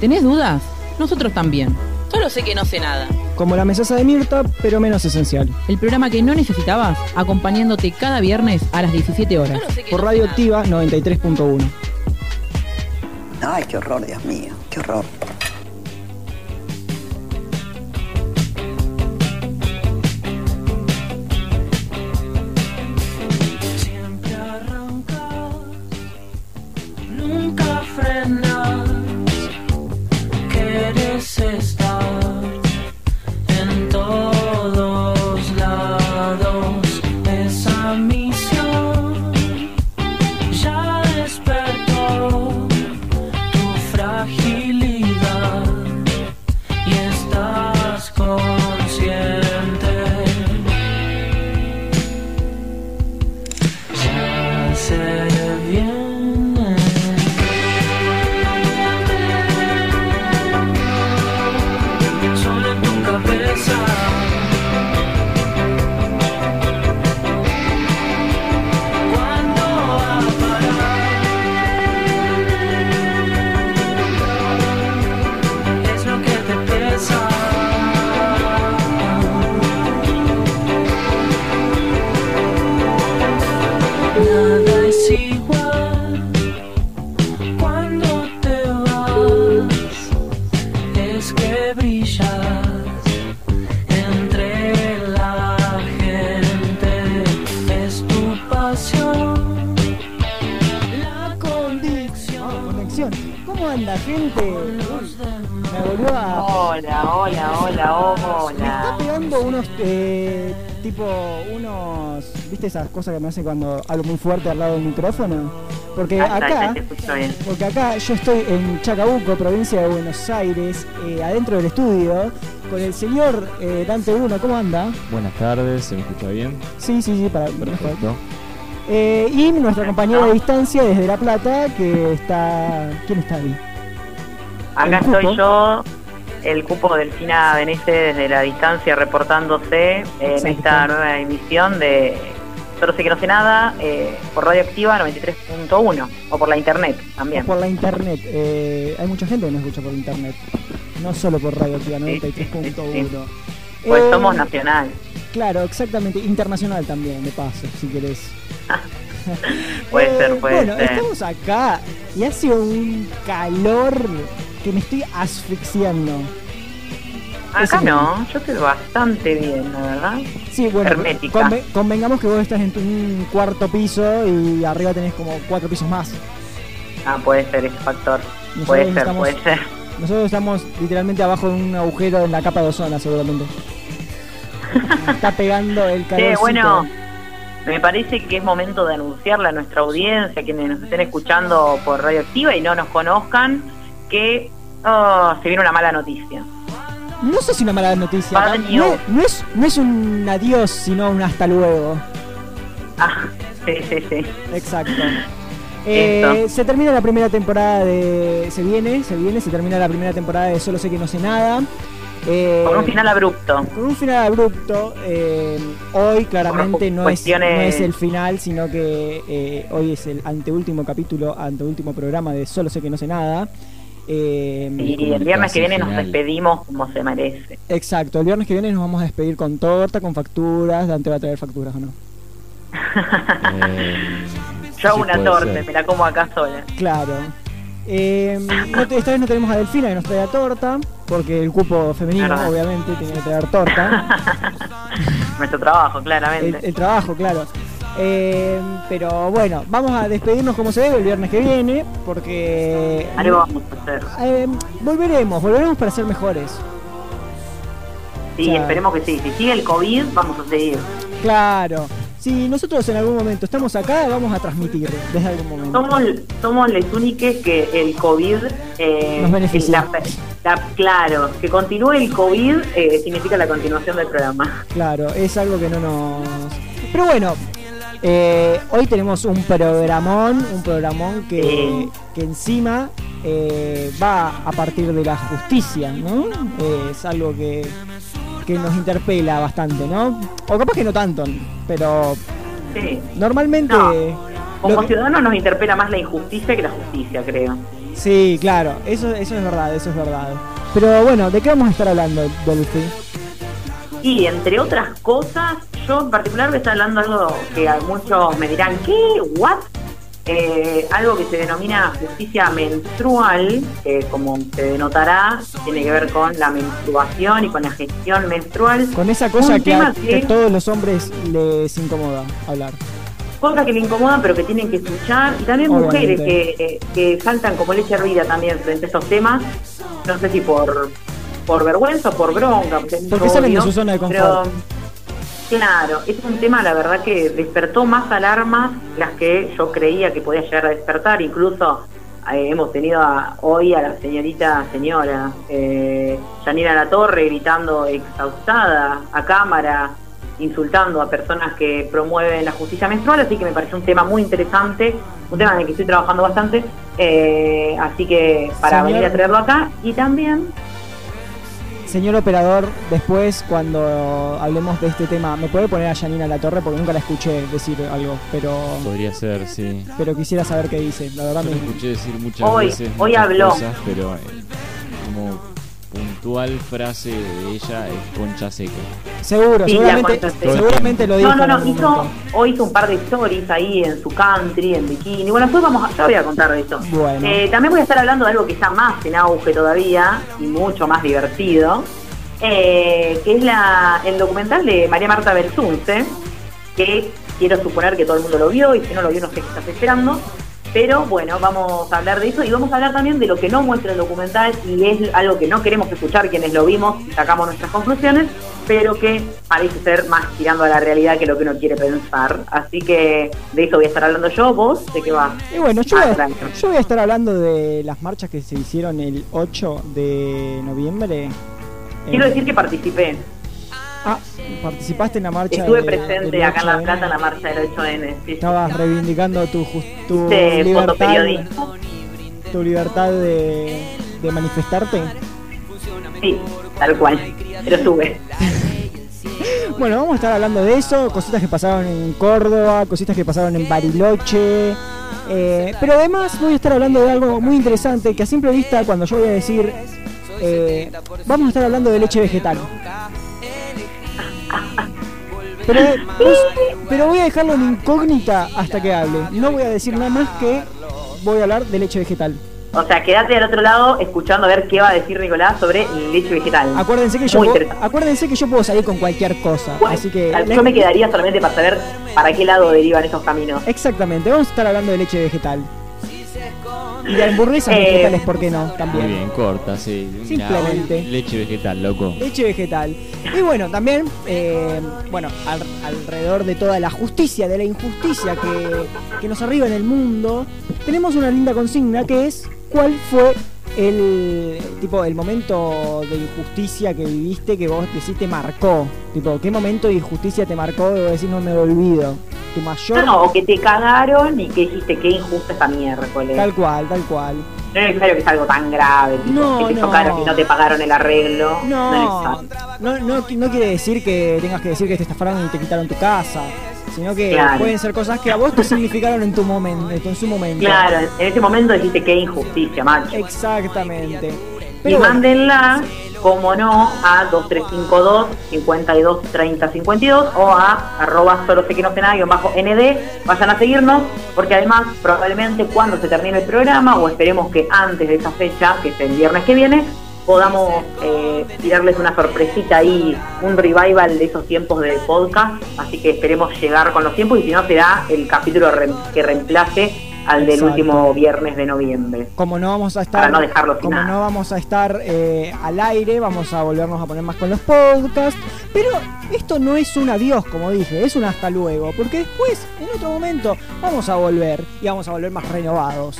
¿Tenés dudas? Nosotros también. Solo sé que no sé nada. Como la mesaza de Mirta, pero menos esencial. El programa que no necesitabas, acompañándote cada viernes a las 17 horas. Por Radio Activa 93.1. Ay, qué horror, Dios mío, qué horror. ¿Viste esas cosas que me hacen cuando hablo muy fuerte al lado del micrófono? Porque Hasta acá. Porque acá yo estoy en Chacabuco, provincia de Buenos Aires, eh, adentro del estudio, con el señor eh, Dante Bruno. ¿Cómo anda? Buenas tardes, ¿se me escucha bien? Sí, sí, sí, para. Perfecto. Eh, y nuestra compañera de distancia desde La Plata, que está. ¿Quién está ahí? Acá estoy yo, el cupo del Delfina Benete desde la distancia reportándose en esta nueva emisión de Solo sé que no sé nada eh, por Radio Activa 93.1 o por la internet también. O por la internet. Eh, hay mucha gente que nos escucha por internet. No solo por Radio Activa 93.1. Pues Eh, somos nacional. Claro, exactamente. Internacional también, de paso, si querés. Puede Eh, ser, puede bueno, ser. estamos acá y hace un calor que me estoy asfixiando. Acá Eso no, yo estoy bastante bien, la verdad. Sí, bueno, convengamos que vos estás en un cuarto piso y arriba tenés como cuatro pisos más. Ah, puede ser ese factor. Nosotros Puede ser, estamos- puede ser. Nosotros estamos literalmente abajo de un agujero en la capa de ozono, seguramente. Está pegando el calor. Che, bueno, me parece que es momento de anunciarle a nuestra audiencia, quienes nos estén escuchando por Radio Activa y no nos conozcan, que oh, se viene una mala noticia. No sé si una mala noticia. Bad No, news. no es, no es un adiós, sino un hasta luego. Ah, sí, sí, sí. Exacto. Eh, se termina la primera temporada de. Se viene, se viene, se termina la primera temporada de Solo sé que no sé nada. Eh, Con un final abrupto. con un final abrupto. eh, hoy claramente no es, no es el final, sino que hoy es el anteúltimo capítulo, anteúltimo programa de Solo sé que no sé nada. Eh, Y el viernes que viene nos despedimos como se merece. Exacto, el viernes que viene nos vamos a despedir con torta, con facturas. Dante va a traer facturas o no. Yo hago Sí, una torta, ser. me la como acá sola. Claro. Eh, no te- esta vez no tenemos a Delfina que nos traiga torta, porque el cupo femenino, obviamente, tiene que traer torta. Nuestro trabajo, el, claramente. el trabajo, claro. Eh, pero bueno, vamos a despedirnos como se debe el viernes que viene, porque Algo vamos a hacer. eh, volveremos, volveremos para ser mejores. Sí, o sea- esperemos que sí. Si sigue el COVID, vamos a seguir. Claro. Si nosotros en algún momento estamos acá, vamos a transmitir desde algún momento. Somos, somos los únicos que el COVID eh, Nos beneficia. la- la- claro, que continúe el COVID significa la continuación del programa. Claro, es algo que no nos... Pero bueno, eh, hoy tenemos un programón, un programón que, que encima eh, va a partir de la justicia, ¿no? Eh, es algo que, que nos interpela bastante, ¿no? O capaz que no tanto, pero Sí. normalmente... No, Como ciudadanos nos interpela más la injusticia que la justicia, creo. Sí, claro, eso, eso es verdad, eso es verdad. Pero bueno, ¿de qué vamos a estar hablando, Dolphy? Y entre otras cosas, yo en particular voy a estar hablando de algo que a muchos me dirán, ¿qué? ¿What? Eh, algo que se denomina justicia menstrual, que como se denotará, tiene que ver con la menstruación y con la gestión menstrual. Con esa cosa que a, tema que a todos los hombres les incomoda hablar. Cosas que le incomodan pero que tienen que escuchar. Y también Obviamente. mujeres que, eh, que saltan como leche hervida también frente a estos temas. No sé si por, por vergüenza o por bronca. Porque, es Porque mucho salen de su zona de pero, confort. Claro, es un tema, la verdad, que despertó más alarmas las que yo creía que podía llegar a despertar. Incluso eh, hemos tenido a- hoy a la señorita, señora, eh, Yanira La Torre gritando exhaustada a cámara, insultando a personas que promueven la justicia menstrual. Así que me pareció un tema muy interesante, un tema en el que estoy trabajando bastante. eh, así que para Señor- venir a traerlo acá. Y también Señor operador, después cuando hablemos de este tema, ¿me puede poner a Janina La Torre? Porque nunca la escuché decir algo, pero Podría ser, sí. pero quisiera saber qué dice. La verdad Yo me... escuché decir muchas Hoy- veces hoy muchas habló. cosas, pero eh, como puntual frase de ella es concha seca. Seguro, Sí, seguramente, lo dijo. No, no, no, hizo, hoy hizo un par de stories ahí en su country, en bikini. Bueno, después vamos a, ya voy a contar de eso. Bueno. Eh, también voy a estar hablando de algo que está más en auge todavía y mucho más divertido, eh, que es la, el documental de María Marta Belsunce, que quiero suponer que todo el mundo lo vio y si no lo vio no sé qué estás esperando. Pero bueno, vamos a hablar de eso y vamos a hablar también de lo que no muestra el documental y es algo que no queremos escuchar quienes lo vimos y sacamos nuestras conclusiones, pero que parece ser más tirando a la realidad que lo que uno quiere pensar. Así que de eso voy a estar hablando yo, vos, ¿de qué va? Y bueno, yo Ah, voy, a, yo voy a estar hablando de las marchas que se hicieron el 8 de noviembre. Quiero Eh, decir que participé. Ah, participaste en la marcha. Estuve de- presente del acá en La 8N. Plata en la marcha del 8N. Sí, sí. Estabas reivindicando tu, tu libertad, tu libertad de, de manifestarte. Sí, tal cual. Pero sube. Bueno, vamos a estar hablando de eso, cositas que pasaron en Córdoba, cositas que pasaron en Bariloche. eh, pero además voy a estar hablando de algo muy interesante que a simple vista cuando yo voy a decir, eh, vamos a estar hablando de leche vegetal. Pero, pero voy a dejarlo en incógnita hasta que hable. No voy a decir nada más que voy a hablar de leche vegetal. O sea, quédate al otro lado escuchando a ver qué va a decir Nicolás sobre leche vegetal. Acuérdense que yo puedo, acuérdense que yo puedo salir con cualquier cosa, Bueno, así que yo me quedaría solamente para saber para qué lado derivan esos caminos. Exactamente, vamos a estar hablando de leche vegetal. Y de hamburguesas Eh, vegetales, ¿por qué no? Muy También. bien, corta, sí. Simplemente. leche vegetal, loco. Leche vegetal. Y bueno, también, eh, bueno, al- alrededor de toda la justicia, de la injusticia que, que nos arriba en el mundo, tenemos una linda consigna que es ¿cuál fue el tipo el momento de injusticia que viviste que vos decís te marcó? Tipo, ¿qué momento de injusticia te marcó y vos decís no me lo olvido? Tu mayor No, o que te cagaron y que dijiste qué injusta esta miércoles. tal cual, tal cual. No es necesario que sea algo tan grave, tipo, No, que te no. chocaron y no te pagaron el arreglo. es No, no, no, no quiere decir que tengas que decir que te estafaron y te quitaron tu casa, sino que Claro. pueden ser cosas que a vos te significaron en tu momento, en su momento. Claro, en ese momento dijiste qué injusticia, macho. Exactamente. Y Pero mándenla, como no, a 2352 52 30 52 o a arroba solo sé que no sé nada, bajo ND. Vayan a seguirnos, porque además, probablemente cuando se termine el programa, o esperemos que antes de esa fecha, que es el viernes que viene, podamos eh, tirarles una sorpresita ahí, un revival de esos tiempos de podcast. Así que esperemos llegar con los tiempos y si no, será el capítulo que reemplace al del Exacto. último viernes de noviembre. como no vamos a estar, Para no dejarlo como nada. no vamos a estar eh, al aire, vamos a volvernos a poner más con los podcasts. Pero esto no es un adiós, como dije, es un hasta luego, porque después, en otro momento, vamos a volver y vamos a volver más renovados,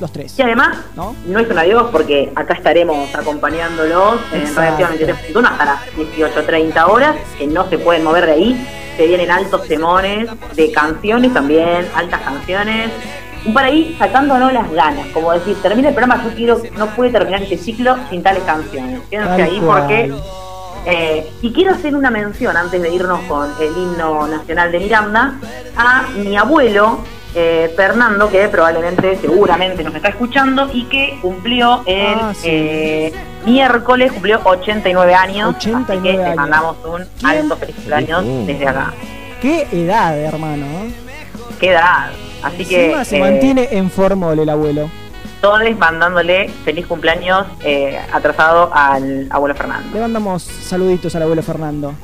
los tres, Y además, ¿no? no es un adiós porque acá estaremos acompañándolos en Exacto. Radio 93.1 hasta las 18.30 horas, que no se pueden mover de ahí. Se vienen altos temones de canciones también, altas canciones. Un por ahí sacándonos las ganas, como decir, termina el programa, yo quiero, no puede terminar este ciclo sin tales canciones. Quédense ahí cual. porque eh, y quiero hacer una mención antes de irnos con el himno nacional de Miranda a mi abuelo, eh, Fernando, que probablemente, seguramente nos está escuchando y que cumplió el Ah, sí. eh, miércoles, cumplió 89 años. 89 así que te años. mandamos un ¿Quién? alto feliz cumpleaños desde acá. Qué edad, hermano. Qué edad. Así que Encima se eh, mantiene en formol el abuelo. todos mandándole feliz cumpleaños eh, atrasado al abuelo Fernando. Le mandamos saluditos al abuelo Fernando.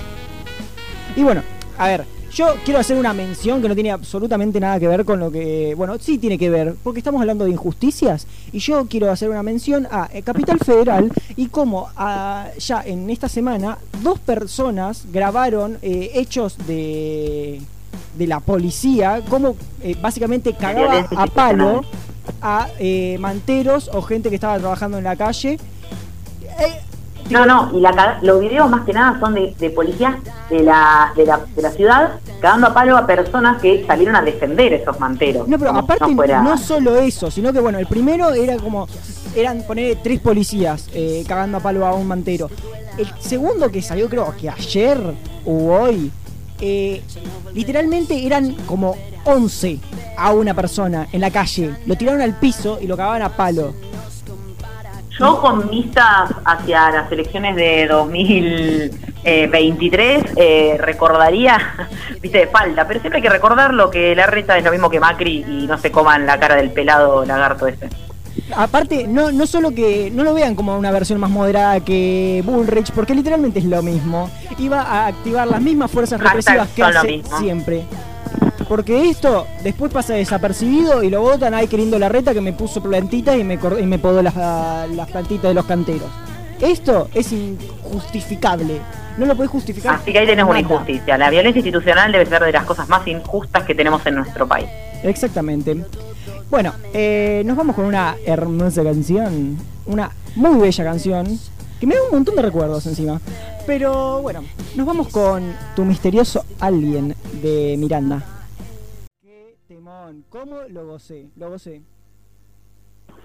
Y bueno, a ver, yo quiero hacer una mención que no tiene absolutamente nada que ver con lo que. Bueno, sí tiene que ver, porque estamos hablando de injusticias. Y yo quiero hacer una mención a eh, Capital Federal y cómo ah, ya en esta semana dos personas grabaron eh, hechos de, de la policía, cómo eh, básicamente cagaba a palo a eh, manteros o gente que estaba trabajando en la calle. No, no, y la, los videos más que nada son de, de policías de la, de, la, de la ciudad cagando a palo a personas que salieron a defender esos manteros. No, pero aparte no fuera- no solo eso, sino que bueno, el primero era como, eran poner tres policías eh, cagando a palo a un mantero. El segundo que salió creo que ayer o hoy, eh, literalmente eran como 11 a una persona en la calle. Lo tiraron al piso y lo cagaban a palo. Yo con vistas hacia las elecciones de 2023 eh, recordaría, viste, de falta, pero siempre hay que recordar lo que la reta es lo mismo que Macri y no se coman la cara del pelado lagarto este. Aparte, no, no solo que no lo vean como una versión más moderada que Bullrich, porque literalmente es lo mismo. Iba a activar las mismas fuerzas Hashtag represivas que hace siempre. Porque esto después pasa desapercibido y lo votan ahí queriendo la reta que me puso plantitas y me, y me podó las, las plantitas de los canteros. Esto es injustificable. No lo podés justificar. Así que ahí tenés una injusticia. La violencia institucional debe ser de las cosas más injustas que tenemos en nuestro país. Exactamente. Bueno, eh, nos vamos con una hermosa canción. Una muy bella canción. Que me da un montón de recuerdos encima. Pero bueno, nos vamos con Tu misterioso alien de Miranda. ¿Cómo lo gocé? Lo gocé.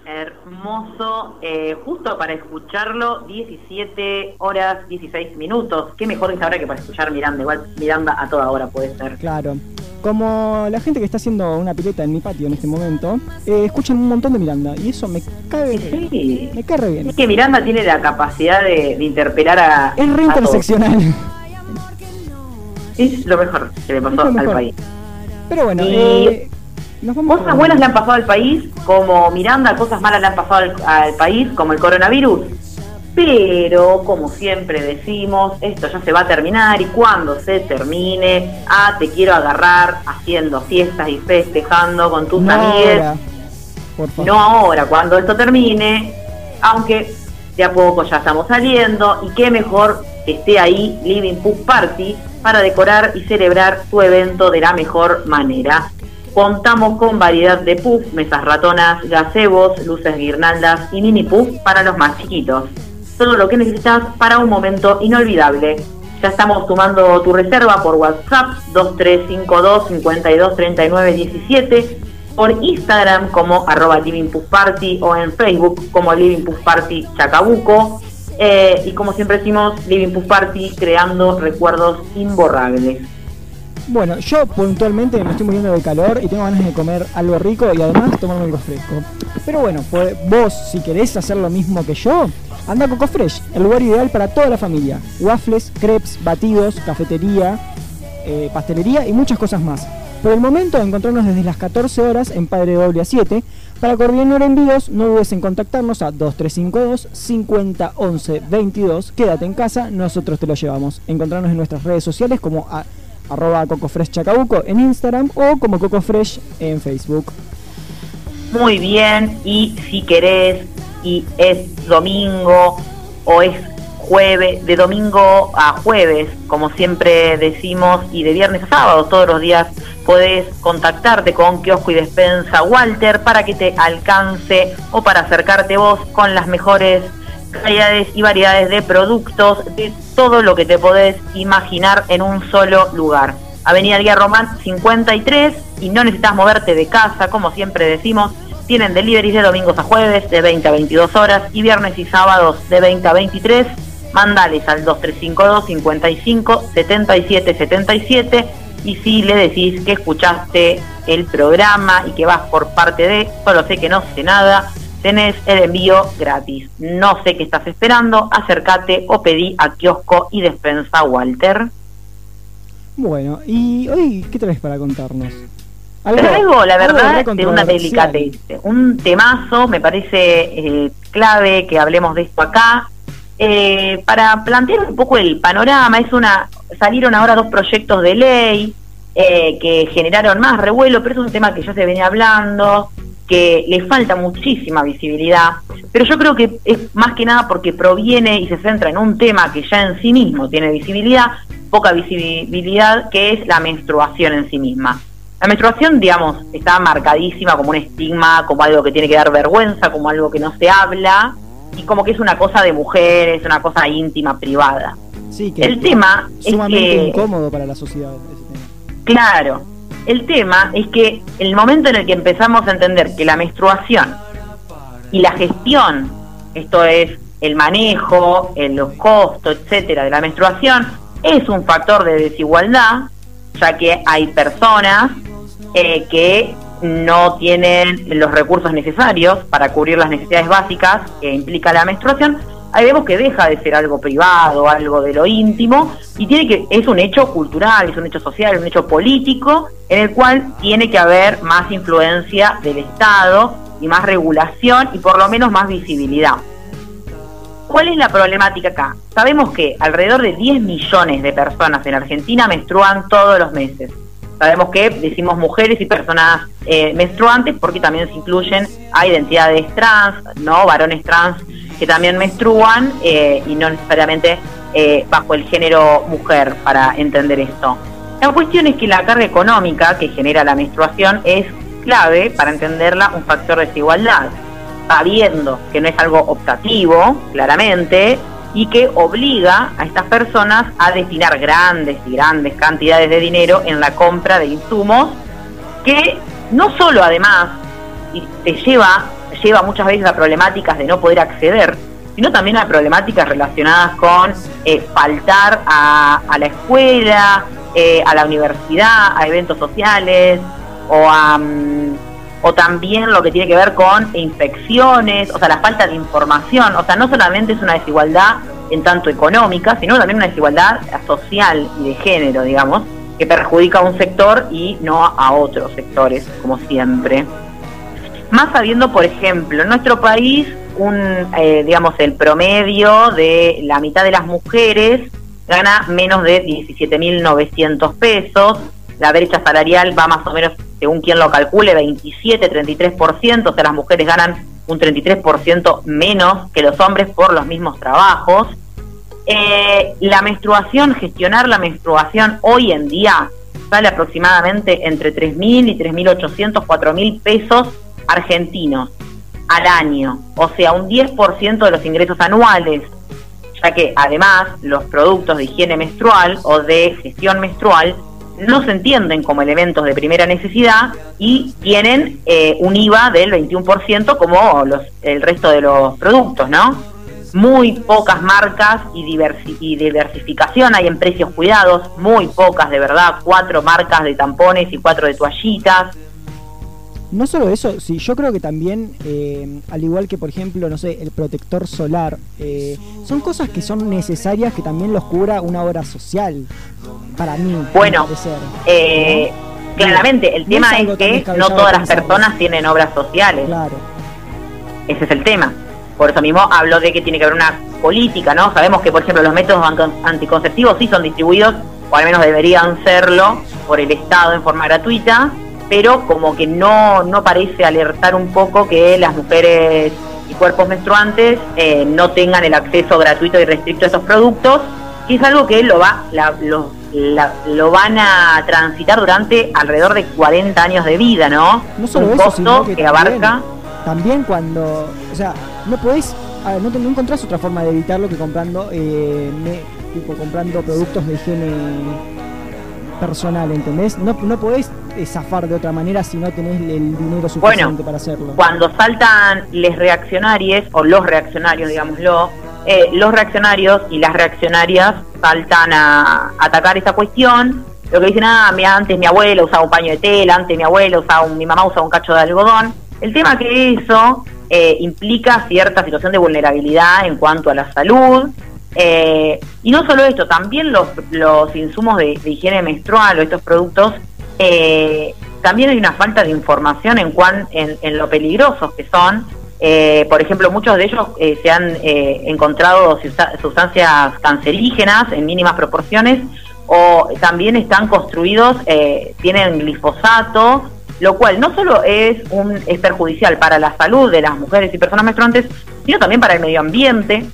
Hermoso, eh, justo para escucharlo, 17 horas 16 minutos. Qué mejor esta hora que para escuchar Miranda. Igual Miranda a toda hora puede ser. Claro. Como la gente que está haciendo una pileta en mi patio en este momento, eh, escuchan un montón de Miranda. Y eso me cae, Sí. me cae re bien. Es que Miranda tiene la capacidad de, de interpelar a. Es re a todos. interseccional. Es lo mejor que le pasó al país. Pero bueno, Y- eh, Cosas buenas le han pasado al país, como Miranda, cosas malas le han pasado al, al país, como el coronavirus. Pero, como siempre decimos, esto ya se va a terminar y cuando se termine, ah, te quiero agarrar haciendo fiestas y festejando con tus No amigues. ahora. No ahora, cuando esto termine, aunque de a poco ya estamos saliendo, y qué mejor que esté ahí Living Pub Party para decorar y celebrar tu evento de la mejor manera. Contamos con variedad de puff, mesas ratonas, gazebos, luces guirnaldas y mini puff para los más chiquitos. Todo lo que necesitas para un momento inolvidable. Ya estamos sumando tu reserva por WhatsApp 2352 52 39 17 por Instagram como arroba Living o en Facebook como Living Party Chacabuco. Eh, y como siempre decimos, Living Puff Party creando recuerdos imborrables. Bueno, yo puntualmente me estoy muriendo de calor y tengo ganas de comer algo rico y además tomarme algo fresco. Pero bueno, pues vos si querés hacer lo mismo que yo, anda a Coco Fresh, el lugar ideal para toda la familia. Waffles, crepes, batidos, cafetería, eh, pastelería y muchas cosas más. Por el momento, encontrarnos desde las 14 horas en Padre Doble a 7. Para coordinar envíos, no dudes en contactarnos a 2352 50 11 22. Quédate en casa, nosotros te lo llevamos. Encontrarnos en nuestras redes sociales como a- arroba cocofresh chacabuco en Instagram o como cocofresh en Facebook. Muy bien, y si querés, y es domingo o es jueves, de domingo a jueves, como siempre decimos, y de viernes a sábado, todos los días podés contactarte con Kiosco y Despensa Walter para que te alcance o para acercarte vos con las mejores calidades y variedades de productos, de todo lo que te podés imaginar en un solo lugar. Avenida Guía Román 53 y no necesitas moverte de casa, como siempre decimos. Tienen deliveries de domingos a jueves de 20 a 22 horas y viernes y sábados de 20 a 23. Mandales al 2352 55 77 77 Y si le decís que escuchaste el programa y que vas por parte de Solo sé que no sé nada, tenés el envío gratis. No sé qué estás esperando, acércate o pedí a kiosco y despensa Walter. Bueno, y hoy, ¿qué traes para contarnos? Traigo, la algo verdad, de una delicatez. Un temazo, me parece eh, clave que hablemos de esto acá. Eh, para plantear un poco el panorama, es una salieron ahora dos proyectos de ley eh, que generaron más revuelo, pero es un tema que ya se venía hablando, que le falta muchísima visibilidad, pero yo creo que es más que nada porque proviene y se centra en un tema que ya en sí mismo tiene visibilidad, poca visibilidad, que es la menstruación en sí misma. La menstruación, digamos, está marcadísima como un estigma, como algo que tiene que dar vergüenza, como algo que no se habla, y como que es una cosa de mujeres, una cosa íntima, privada. Sí, que El tema es sumamente que- incómodo para la sociedad ese tema. Claro, el tema es que el momento en el que empezamos a entender que la menstruación y la gestión, esto es el manejo, el, los costos, etcétera, de la menstruación, es un factor de desigualdad, ya que hay personas eh, que no tienen los recursos necesarios para cubrir las necesidades básicas que implica la menstruación, ahí vemos que deja de ser algo privado, algo de lo íntimo, y tiene que, es un hecho cultural, es un hecho social, un hecho político, en el cual tiene que haber más influencia del Estado y más regulación y por lo menos más visibilidad. ¿Cuál es la problemática acá? Sabemos que alrededor de 10 millones de personas en Argentina menstruan todos los meses. Sabemos que decimos mujeres y personas eh, menstruantes porque también se incluyen a identidades trans, no varones trans que también menstruan eh, y no necesariamente eh, bajo el género mujer para entender esto. La cuestión es que la carga económica que genera la menstruación es clave para entenderla un factor de desigualdad sabiendo que no es algo optativo, claramente, y que obliga a estas personas a destinar grandes y grandes cantidades de dinero en la compra de insumos que no solo además te lleva, lleva muchas veces a problemáticas de no poder acceder, sino también a problemáticas relacionadas con eh, faltar a, la escuela, eh, a la universidad, a eventos sociales o a... mm, o también lo que tiene que ver con infecciones, o sea, la falta de información, o sea, no solamente es una desigualdad en tanto económica, sino también una desigualdad social y de género, digamos, que perjudica a un sector y no a otros sectores, como siempre. Más sabiendo, por ejemplo, en nuestro país, un, eh, digamos, el promedio de la mitad de las mujeres gana menos de 17.900 pesos, la brecha salarial va más o menos, según quien lo calcule, 27-33%, o sea, las mujeres ganan un 33% menos que los hombres por los mismos trabajos. Eh, la menstruación, gestionar la menstruación hoy en día sale aproximadamente entre 3.000 y 3.800, 4.000 pesos argentinos al año, o sea, un 10% de los ingresos anuales, ya que además los productos de higiene menstrual o de gestión menstrual no se entienden como elementos de primera necesidad y tienen eh, un IVA del 21% como los, el resto de los productos, ¿no? Muy pocas marcas y, diversi- y diversificación hay en precios cuidados, muy pocas de verdad, cuatro marcas de tampones y cuatro de toallitas. No solo eso, sí, yo creo que también, eh, al igual que por ejemplo, no sé, el protector solar, eh, son cosas que son necesarias que también los cubra una obra social, para mí. Bueno, Eh, claramente, el No tema es que no todas las personas tienen obras sociales. Claro. Ese es el tema. Por eso mismo hablo de que tiene que haber una política, ¿no? Sabemos que, por ejemplo, los métodos anticonceptivos sí son distribuidos, o al menos deberían serlo, por el Estado en forma gratuita, pero como que no, no parece alertar un poco que las mujeres y cuerpos menstruantes eh, no tengan el acceso gratuito y restricto a estos productos, que es algo que lo, va, la- lo, la- lo van a transitar durante alrededor de 40 años de vida, ¿no? No solo un eso, costo sino que, también, abarca... también cuando, o sea, no podés, a ver, no, te- no encontrás otra forma de evitarlo que comprando, eh, me- tipo comprando productos de higiene personal, ¿entendés? No, no podés eh, zafar de otra manera si no tenés el dinero suficiente Bueno, para hacerlo. cuando saltan les reaccionarios o los reaccionarios, digámoslo, eh, los reaccionarios y las reaccionarias saltan a atacar esta cuestión lo que dicen, ah, antes mi abuela usaba un paño de tela, antes mi abuela usaba un- mi mamá usaba un cacho de algodón. El tema que eso eh, implica cierta situación de vulnerabilidad en cuanto a la salud. Eh, y no solo esto, también los, los insumos de, higiene menstrual o estos productos, eh, también hay una falta de información en, cuan, en, lo peligrosos que son. Eh, por ejemplo, muchos de ellos eh, se han eh, encontrado susta- sustancias cancerígenas en mínimas proporciones o también están construidos, eh, tienen glifosato, lo cual no solo es, un, es perjudicial para la salud de las mujeres y personas menstruantes, sino también para el medio ambiente,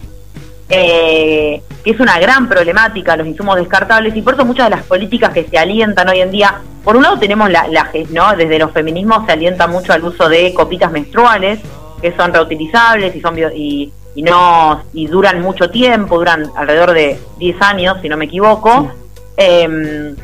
eh, que es una gran problemática, los insumos descartables, y por eso muchas de las políticas que se alientan hoy en día, por un lado tenemos la, la ge- ¿no? desde los feminismos se alienta mucho al uso de copitas menstruales, que son reutilizables y son bio- y, y no y duran mucho tiempo, duran alrededor de 10 años, si no me equivoco. Em,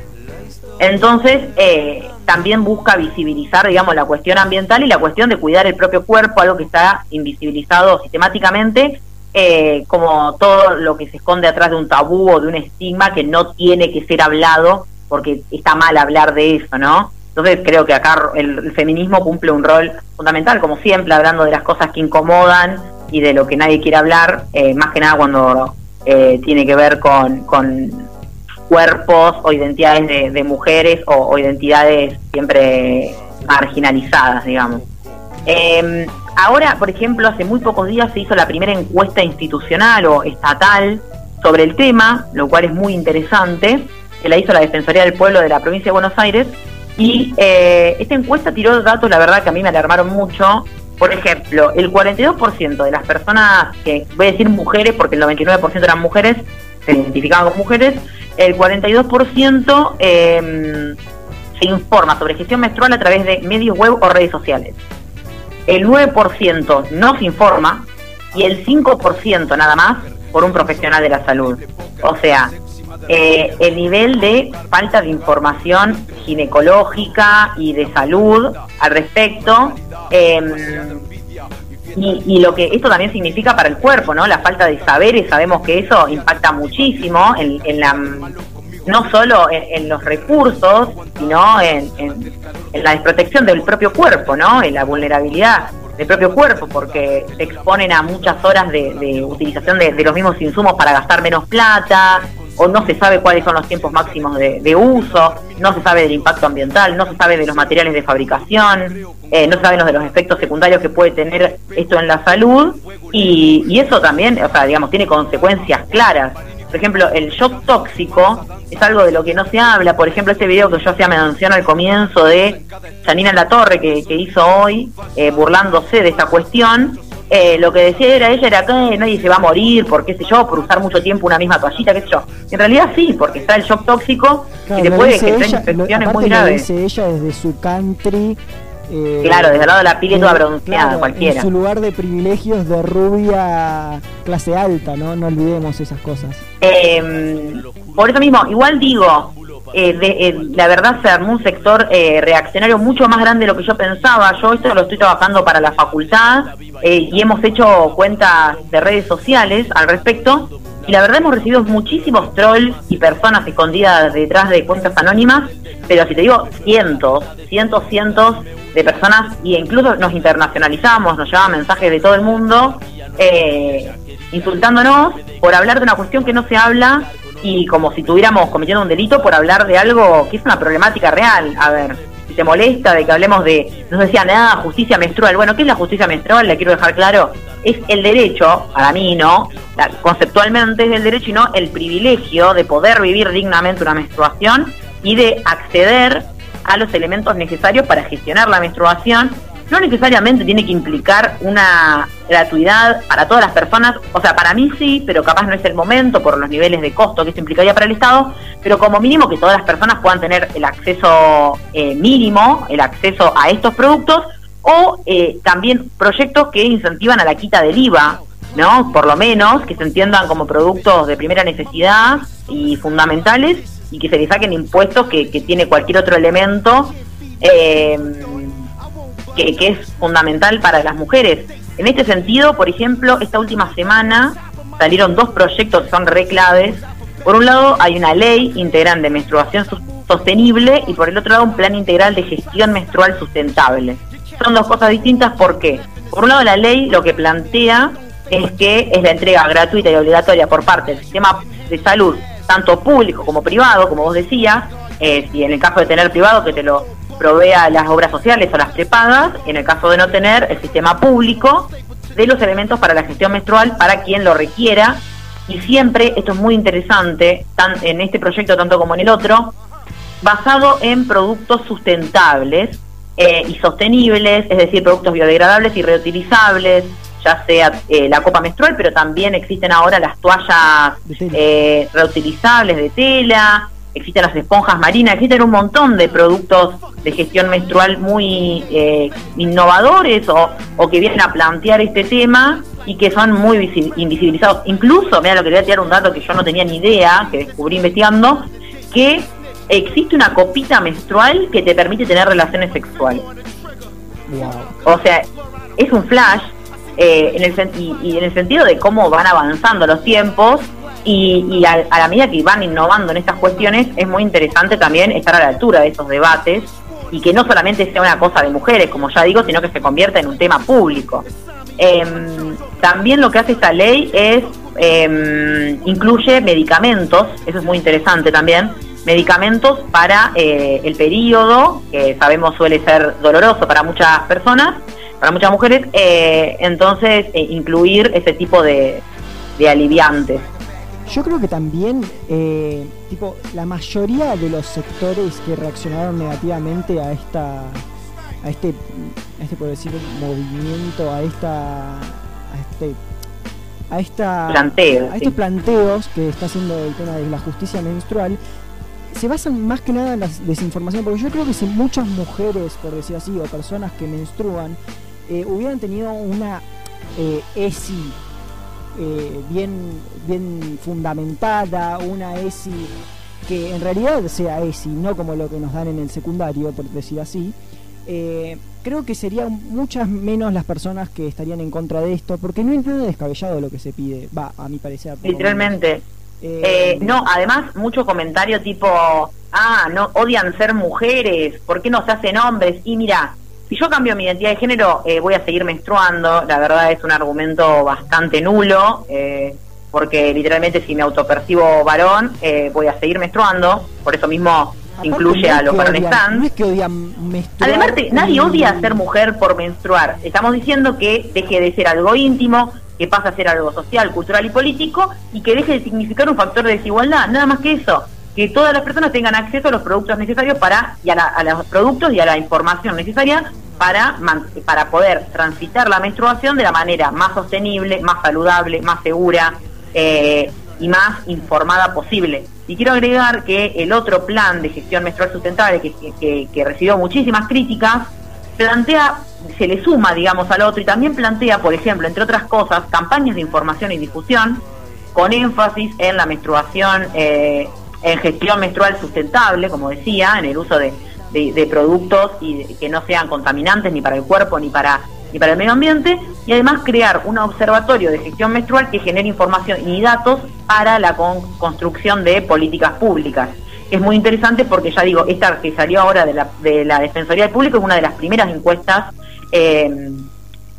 entonces, eh, también busca visibilizar, digamos, la cuestión ambiental y la cuestión de cuidar el propio cuerpo, algo que está invisibilizado sistemáticamente, eh, como todo lo que se esconde atrás de un tabú o de un estigma que no tiene que ser hablado, porque está mal hablar de eso, ¿no? Entonces creo que acá el, feminismo cumple un rol fundamental, como siempre, hablando de las cosas que incomodan y de lo que nadie quiere hablar, eh, más que nada cuando eh, tiene que ver con, con cuerpos o identidades de, de mujeres o, o identidades siempre marginalizadas, digamos. Eh, ahora, por ejemplo, hace muy pocos días se hizo la primera encuesta institucional o estatal sobre el tema, lo cual es muy interesante, que la hizo la Defensoría del Pueblo de la provincia de Buenos Aires. Y eh, esta encuesta tiró datos, la verdad, que a mí me alarmaron mucho. Por ejemplo, el 42% de las personas, que voy a decir mujeres, porque el 99% eran mujeres, se identificaban como mujeres, el 42% eh, se informa sobre gestión menstrual a través de medios web o redes sociales. El 9% no se informa y el 5% nada más por un profesional de la salud. O sea, eh, el nivel de falta de información ginecológica y de salud al respecto. eh, y, y lo que esto también significa para el cuerpo, ¿no? La falta de saberes, sabemos que eso impacta muchísimo en, en la no solo en, en los recursos, sino en, la desprotección del propio cuerpo, ¿no? En la vulnerabilidad del propio cuerpo, porque se exponen a muchas horas de, de utilización de, los mismos insumos para gastar menos plata, o no se sabe cuáles son los tiempos máximos de, uso, no se sabe del impacto ambiental, no se sabe de los materiales de fabricación, eh, no se sabe de los efectos secundarios que puede tener esto en la salud, y, y eso también, o sea, digamos, tiene consecuencias claras. Por ejemplo, el shock tóxico es algo de lo que no se habla. Por ejemplo, este video que yo hacía mención al comienzo de Janina La Torre, que, que hizo hoy, eh, burlándose de esta cuestión, eh, lo que decía era ella era que nadie se va a morir por qué sé yo, por usar mucho tiempo una misma toallita, qué sé yo. En realidad sí, porque está el shock tóxico Claro, y te lo puede generar lo- infecciones muy lo graves. dice ella desde su country. Eh, Claro, desde el lado de la piel toda eh, bronceada, claro, cualquiera. En su lugar de privilegios de rubia clase alta, ¿no? No olvidemos esas cosas. Eh, por eso mismo, igual digo, eh, de- eh, la verdad se armó un sector eh, reaccionario mucho más grande de lo que yo pensaba. Yo esto lo estoy trabajando para la facultad eh, y hemos hecho cuentas de redes sociales al respecto. Y la verdad hemos recibido muchísimos trolls y personas escondidas detrás de cuentas anónimas, pero si te digo cientos, cientos, cientos de personas, y incluso nos internacionalizamos, nos llevaban mensajes de todo el mundo, eh, insultándonos por hablar de una cuestión que no se habla y como si estuviéramos cometiendo un delito por hablar de algo que es una problemática real. A ver, si te molesta de que hablemos de, no decía nada, justicia menstrual. Bueno, ¿qué es la justicia menstrual? Le quiero dejar claro. Es el derecho, para mí, ¿no? Conceptualmente es el derecho y no el privilegio de poder vivir dignamente una menstruación y de acceder a los elementos necesarios para gestionar la menstruación. No necesariamente tiene que implicar una gratuidad para todas las personas, o sea, para mí sí, pero capaz no es el momento por los niveles de costo que esto implicaría para el Estado, pero como mínimo que todas las personas puedan tener el acceso eh, mínimo, el acceso a estos productos, o eh, también proyectos que incentivan a la quita del IVA, ¿no? Por lo menos que se entiendan como productos de primera necesidad y fundamentales y que se les saquen impuestos que, tiene cualquier otro elemento. eh, que, es fundamental para las mujeres. En este sentido, por ejemplo, esta última semana salieron dos proyectos que son re claves. Por un lado, hay una ley integral de menstruación sostenible y por el otro lado un plan integral de gestión menstrual sustentable. Son dos cosas distintas porque, por un lado, la ley lo que plantea es que es la entrega gratuita y obligatoria por parte del sistema de salud, tanto público como privado, como vos decías, eh, si en el caso de tener privado que te lo provea las obras sociales o las prepagas, en el caso de no tener el sistema público de los elementos para la gestión menstrual para quien lo requiera. Y siempre, esto es muy interesante, tan, en este proyecto tanto como en el otro, basado en productos sustentables eh, y sostenibles, es decir, productos biodegradables y reutilizables, ya sea eh, la copa menstrual, pero también existen ahora las toallas eh, reutilizables de tela, existen las esponjas marinas, existen un montón de productos de gestión menstrual muy eh, innovadores o, o que vienen a plantear este tema y que son muy visi- invisibilizados. Incluso, mira lo que le voy a tirar un dato que yo no tenía ni idea, que descubrí investigando, que existe una copita menstrual que te permite tener relaciones sexuales. Wow. O sea, es un flash eh, en el y, y en el sentido de cómo van avanzando los tiempos y, y a, la medida que van innovando en estas cuestiones, es muy interesante también estar a la altura de esos debates y que no solamente sea una cosa de mujeres, como ya digo, sino que se convierta en un tema público. Em, también lo que hace esta ley es em, incluye medicamentos, eso es muy interesante también, medicamentos para eh, el periodo, que sabemos suele ser doloroso para muchas personas, para muchas mujeres, eh, entonces eh, incluir ese tipo de, de aliviantes. Yo creo que también, eh, tipo, la mayoría de los sectores que reaccionaron negativamente a esta, a este, a este por decir, movimiento, a esta, a este, a esta, Planteo, a sí. estos planteos que está haciendo el tema de la justicia menstrual, se basan más que nada en la desinformación, porque yo creo que si muchas mujeres, por decir así, o personas que menstruan, eh, hubieran tenido una eh, ESI eh, bien, bien fundamentada, una ESI que en realidad sea ESI, no como lo que nos dan en el secundario, por decir así, eh, creo que serían muchas menos las personas que estarían en contra de esto, porque no es nada descabellado lo que se pide, va, a mi parecer. Literalmente. Eh, Eh, no, además, mucho comentario tipo, ah, no, odian ser mujeres, ¿por qué no se hacen hombres? Y mira, si yo cambio mi identidad de género, eh, voy a seguir menstruando, la verdad es un argumento bastante nulo, eh, porque literalmente si me autopercibo varón, eh, voy a seguir menstruando, por eso mismo aparte, incluye no a los varones trans. No es que odian menstruar. Además, te- nadie odia ser mujer por menstruar. Estamos diciendo que deje de ser algo íntimo, que pase a ser algo social, cultural y político y que deje de significar un factor de desigualdad. Nada más que eso. Que todas las personas tengan acceso a los productos necesarios para y a, la- a los productos y a la información necesaria para para poder transitar la menstruación de la manera más sostenible, más saludable, más segura eh, y más informada posible. Y quiero agregar que el otro plan de gestión menstrual sustentable que- que- que recibió muchísimas críticas plantea, se le suma, digamos, al otro y también plantea, por ejemplo, entre otras cosas, campañas de información y difusión con énfasis en la menstruación, eh, en gestión menstrual sustentable, como decía, en el uso de, de- productos y que no sean contaminantes ni para el cuerpo ni para ni para el medio ambiente y además crear un observatorio de gestión menstrual que genere información y datos para la con- construcción de políticas públicas. Es muy interesante porque ya digo, esta que salió ahora de la, de la Defensoría del Público es una de las primeras encuestas eh,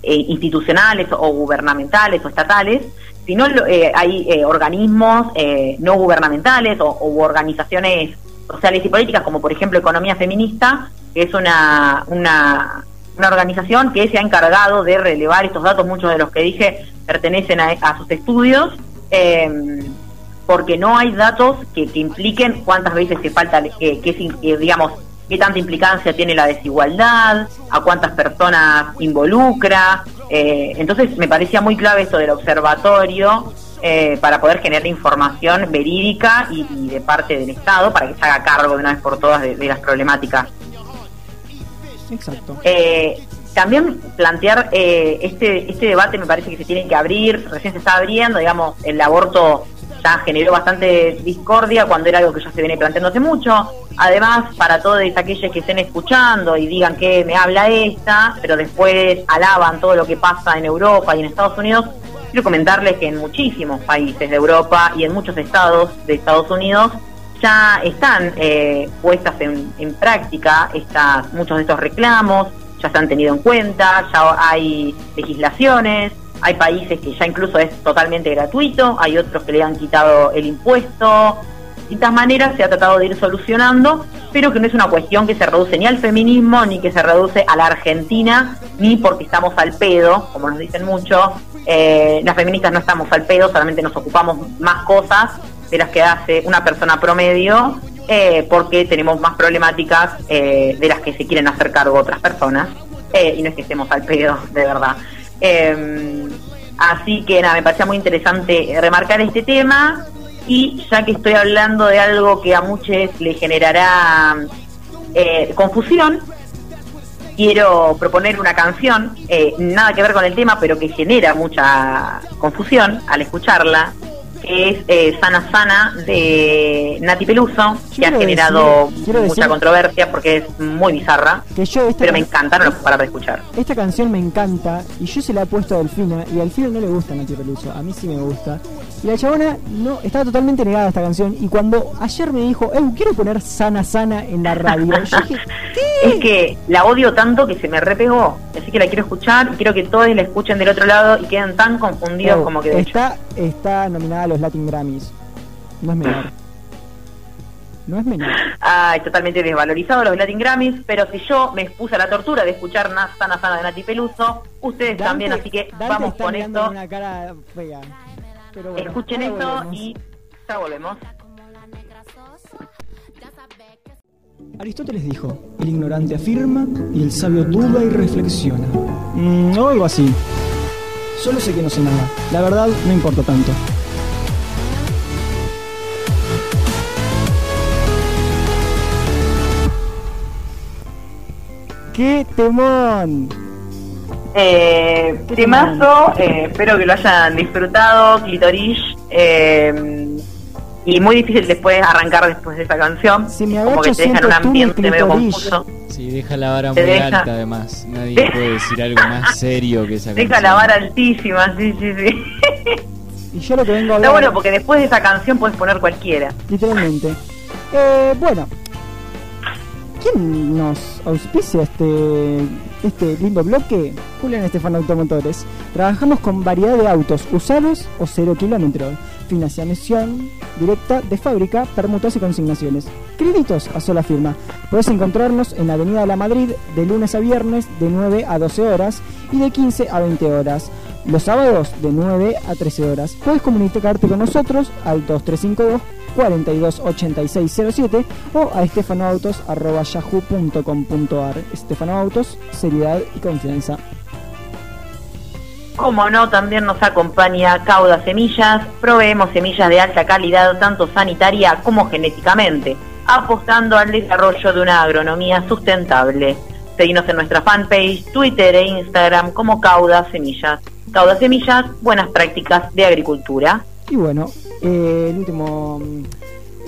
eh, institucionales o gubernamentales o estatales, sino eh, hay eh, organismos eh, no gubernamentales o, u organizaciones sociales y políticas, como por ejemplo Economía Feminista, que es una, una, organización que se ha encargado de relevar estos datos, muchos de los que dije pertenecen a, a sus estudios. eh, porque no hay datos que, que impliquen cuántas veces se falta, que, que, que, digamos, qué tanta implicancia tiene la desigualdad, a cuántas personas involucra. Eh, entonces me parecía muy clave esto del observatorio eh, para poder generar información verídica y, y de parte del Estado para que se haga cargo de una vez por todas de, de las problemáticas. Exacto. Eh, también plantear eh, este este debate me parece que se tiene que abrir, recién se está abriendo, digamos, el aborto ya generó bastante discordia cuando era algo que ya se viene planteando hace mucho. Además, para todos aquellos que estén escuchando y digan que me habla esta, pero después alaban todo lo que pasa en Europa y en Estados Unidos, quiero comentarles que en muchísimos países de Europa y en muchos estados de Estados Unidos ya están eh, puestas en, en práctica estas, muchos de estos reclamos, ya se han tenido en cuenta, ya hay legislaciones, hay países que ya incluso es totalmente gratuito, hay otros que le han quitado el impuesto. De distintas maneras se ha tratado de ir solucionando, pero que no es una cuestión que se reduce ni al feminismo, ni que se reduce a la Argentina, ni porque estamos al pedo, como nos dicen mucho. Eh, las feministas no estamos al pedo, solamente nos ocupamos más cosas de las que hace una persona promedio, eh, porque tenemos más problemáticas eh, de las que se quieren hacer cargo otras personas, eh, y no es que estemos al pedo, de verdad. Eh, así que nada, me parecía muy interesante remarcar este tema, y ya que estoy hablando de algo que a muchos le generará eh, confusión, quiero proponer una canción, eh, nada que ver con el tema, pero que genera mucha confusión al escucharla, es eh, Sana Sana de Nati Peluso, que Quiero ha generado decir- mucha decir- controversia porque es muy bizarra, Que yo esta, pero me encanta, no lo puedo parar de escuchar. esta canción me encanta y yo se la he puesto a Delfina y a Delfina no le gusta Nati Peluso, a mí sí me gusta. Y la chabona no estaba totalmente negada a esta canción y cuando ayer me dijo, eh, quiero poner Sana Sana en la radio, yo dije, ¿qué? Es que la odio tanto que se me repegó, así que la quiero escuchar y quiero que todos la escuchen del otro lado y queden tan confundidos Oh, como que de hecho. está, está nominada a los Latin Grammys. No es menor. No es menor. Ay, totalmente desvalorizado los Latin Grammys, pero si yo me expuse a la tortura de escuchar Na- Sana Sana de Nati Peluso, ustedes también, así que Dante vamos está con esto, con una cara fea. Pero bueno, escuchen esto volvemos. y ya volvemos. Aristóteles dijo, el ignorante afirma y el sabio duda y reflexiona. Mm, o algo así. Solo sé que no sé nada. La verdad no importa tanto. ¡Qué temón! Eh, temazo, eh, espero que lo hayan disfrutado, Clitorish. eh, y muy difícil después arrancar después de esa canción. Si me como que te deja en un ambiente medio confuso. Sí, deja la vara Te muy deja- alta además. Nadie puede decir algo más serio que esa Deja canción. la vara altísima, sí, sí, sí. Y yo lo que vengo a Está hablar... bueno porque después de esa canción puedes poner cualquiera. Literalmente. Eh, bueno. ¿Quién nos auspicia este, este lindo bloque? Julián Estefano Automotores. Trabajamos con variedad de autos usados o cero kilómetros. Financiación directa de fábrica, permutas y consignaciones. Créditos a sola firma. Puedes encontrarnos en la Avenida La Madrid de lunes a viernes de 9 a 12 horas y de 15 a 20 horas. Los sábados de 9 a 13 horas. Puedes comunicarte con nosotros al 2352 428607 o a estefanoautos.yahoo.com.ar Estefanoautos, seriedad y confianza. Como no, también nos acompaña Cauda Semillas. Proveemos semillas de alta calidad, tanto sanitaria como genéticamente, apostando al desarrollo de una agronomía sustentable. Seguimos en nuestra fanpage, Twitter e Instagram como Cauda Semillas. Cauda Semillas, buenas prácticas de agricultura. Y bueno, eh, el último mm,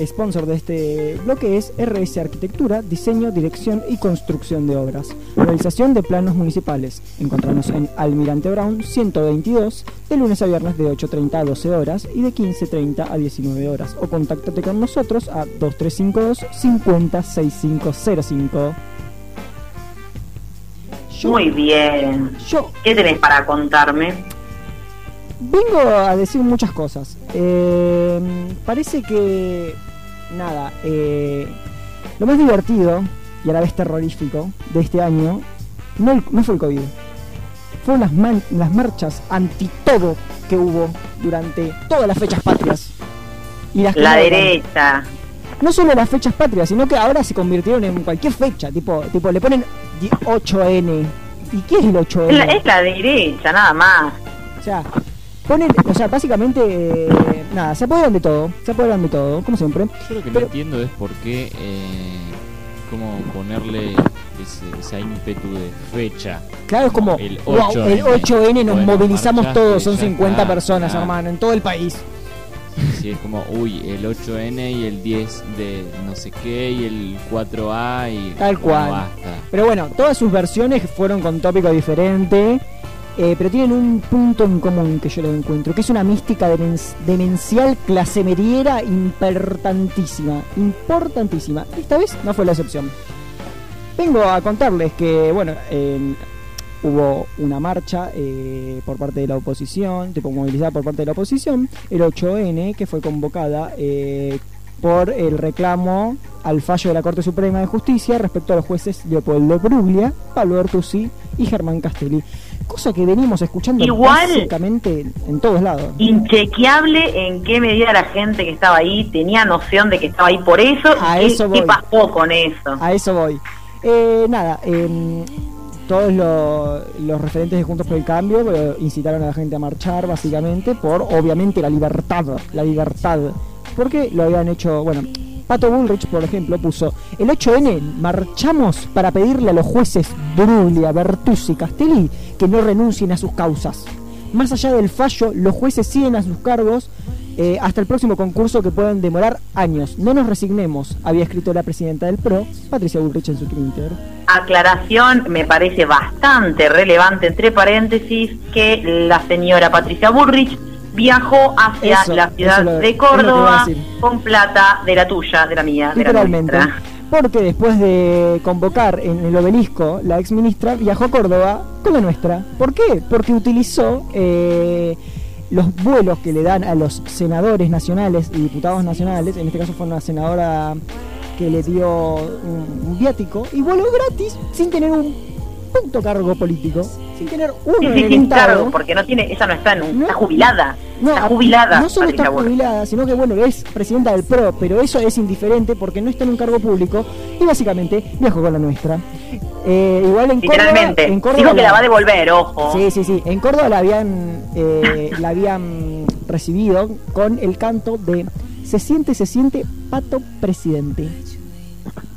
sponsor de este bloque es RS Arquitectura, Diseño, Dirección y Construcción de Obras. Realización de planos municipales. Encontramos en Almirante Brown 122, de lunes a viernes de 8.30 a 12 horas y de 15.30 a 19 horas. O contáctate con nosotros a 2352 506505. Yo, Muy bien. yo ¿Qué tenés para contarme? Vengo a decir muchas cosas. Eh, parece que. Nada. eh, lo más divertido y a la vez terrorífico de este año no, el- no fue el COVID. Fueron las, man- las marchas anti todo que hubo durante todas las fechas patrias. Y las La derecha. No solo las fechas patrias, sino que ahora se convirtieron en cualquier fecha. Tipo, tipo le ponen di- 8N. ¿Y qué es el 8N? Es la, es la derecha, nada más. O sea, ponen, o sea, básicamente, eh, nada, se apoderan de todo, se apoderan de todo, como siempre. Yo lo que Pero- no entiendo es por qué, eh, cómo ponerle ese, esa ímpetu de fecha. Claro, es como, El wow, 8N. el 8N nos Bueno, movilizamos todos, son ya 50 está, personas, ya. hermano, en todo el país. Sí, es como, uy, el 8N y el 10 de no sé qué y el 4A y... Tal cual. Pero bueno, todas sus versiones fueron con tópico diferente. Eh, pero tienen un punto en común que yo lo encuentro, que es una mística demen- demencial clase mediera importantísima, importantísima. Esta vez no fue la excepción. Vengo a contarles que, bueno, en- hubo una marcha eh, por parte de la oposición, tipo movilizada por parte de la oposición, el 8N, que fue convocada eh, por el reclamo al fallo de la Corte Suprema de Justicia respecto a los jueces Leopoldo Bruglia, Pablo Bertuzzi y Germán Castelli. Cosa que venimos escuchando Igual- básicamente en todos lados. Inchequeable en qué medida la gente que estaba ahí tenía noción de que estaba ahí por eso. A y qué- eso ¿Qué voy. pasó con eso? A eso voy. Eh, nada, em, todos lo- los referentes de Juntos por el Cambio eh, incitaron a la gente a marchar, básicamente, por obviamente la libertad. La libertad. Porque lo habían hecho, bueno, Pato Bullrich, por ejemplo, puso: El 8N, marchamos para pedirle a los jueces Bruglia, Bertuzzi y Castelli que no renuncien a sus causas. Más allá del fallo, los jueces siguen a sus cargos eh, hasta el próximo concurso que pueden demorar años. No nos resignemos, había escrito la presidenta del PRO, Patricia Bullrich, en su Twitter. Aclaración, me parece bastante relevante, entre paréntesis, que la señora Patricia Bullrich viajó hacia Eso, la ciudad lo- de Córdoba con plata de la tuya, de la mía, de la Literalmente. nuestra. Porque después de convocar en el obelisco, la ex ministra viajó a Córdoba con la nuestra. ¿Por qué? Porque utilizó eh, los vuelos que le dan a los senadores nacionales y diputados nacionales. En este caso fue una senadora que le dio un, un viático y voló gratis sin tener un punto cargo político, sin tener uno Sí, sí, sin cargo, porque no tiene, esa no está, en un- No. está jubilada. No, está jubilada. No solo está jubilada, sino que bueno, es presidenta del PRO, pero eso es indiferente porque no está en un cargo público y básicamente viajó con la nuestra. Eh, igual en Literalmente. Córdoba, en Córdoba Dijo que la va a devolver, ojo. Sí, sí, sí. En Córdoba la habían, eh, la habían recibido con el canto de Se siente, se siente, pato presidente.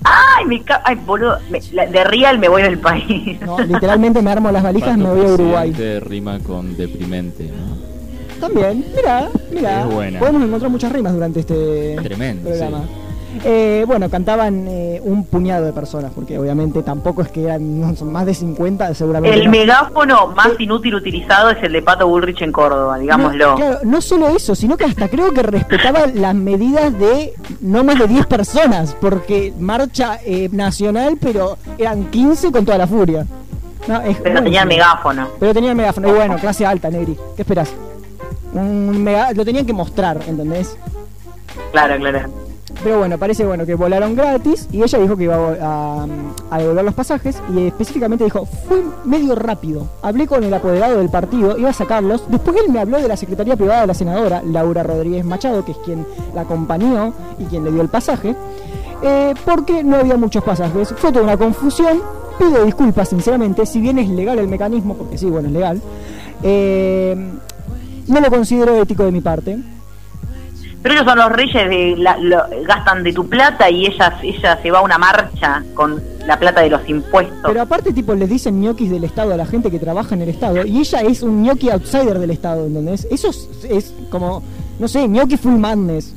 Ay, me ca- Ay, boludo. me- la- de Real me voy del país. ¿no? Literalmente me armo las valijas y me voy a Uruguay. rima con deprimente, ¿no? También, mira, mira. Podemos encontrar muchas rimas durante este Tremendo, programa. sí. Eh, bueno, cantaban eh, un puñado de personas, porque obviamente tampoco es que eran no, son más de 50, seguramente. El no. megáfono más inútil utilizado es el de Pato Bullrich en Córdoba, digámoslo. No, claro, no solo eso, sino que hasta creo que respetaba las medidas de no más de 10 personas, porque marcha eh, nacional, pero eran 15 con toda la furia. No, es Pero tenía el megáfono. Pero tenía el megáfono, y bueno, clase alta, Negri. ¿Qué esperas? Un mega- lo tenían que mostrar, ¿entendés? Claro, claro. Pero bueno, parece bueno que volaron gratis y ella dijo que iba a, a devolver los pasajes y específicamente dijo, fue medio rápido. Hablé con el apoderado del partido, iba a sacarlos. Después él me habló de la secretaría privada de la senadora, Laura Rodríguez Machado, que es quien la acompañó y quien le dio el pasaje, eh, porque no había muchos pasajes. Fue toda una confusión. Pido disculpas, sinceramente, si bien es legal el mecanismo, porque sí, bueno, es legal. eh, no lo considero ético de mi parte. Pero ellos son los reyes de la, lo- gastan de tu plata y ella, ella se va a una marcha con la plata de los impuestos. Pero aparte, tipo, les dicen ñoquis del Estado a la gente que trabaja en el Estado. Y ella es un ñoqui outsider del Estado, ¿entendés? Eso es, es como, no sé, ñoqui full madness.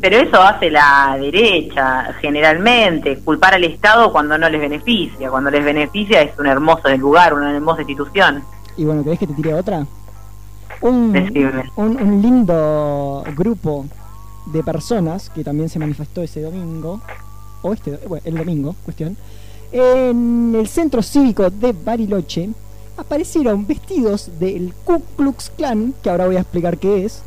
Pero eso hace la derecha, generalmente, culpar al Estado cuando no les beneficia. Cuando les beneficia es un hermoso lugar, una hermosa institución. Y bueno, ¿querés que te tire otra? Un, Decime. un, un lindo grupo de personas que también se manifestó ese domingo, o este, bueno, el domingo, cuestión, en el centro cívico de Bariloche, aparecieron vestidos del Ku Klux Klan, que ahora voy a explicar qué es,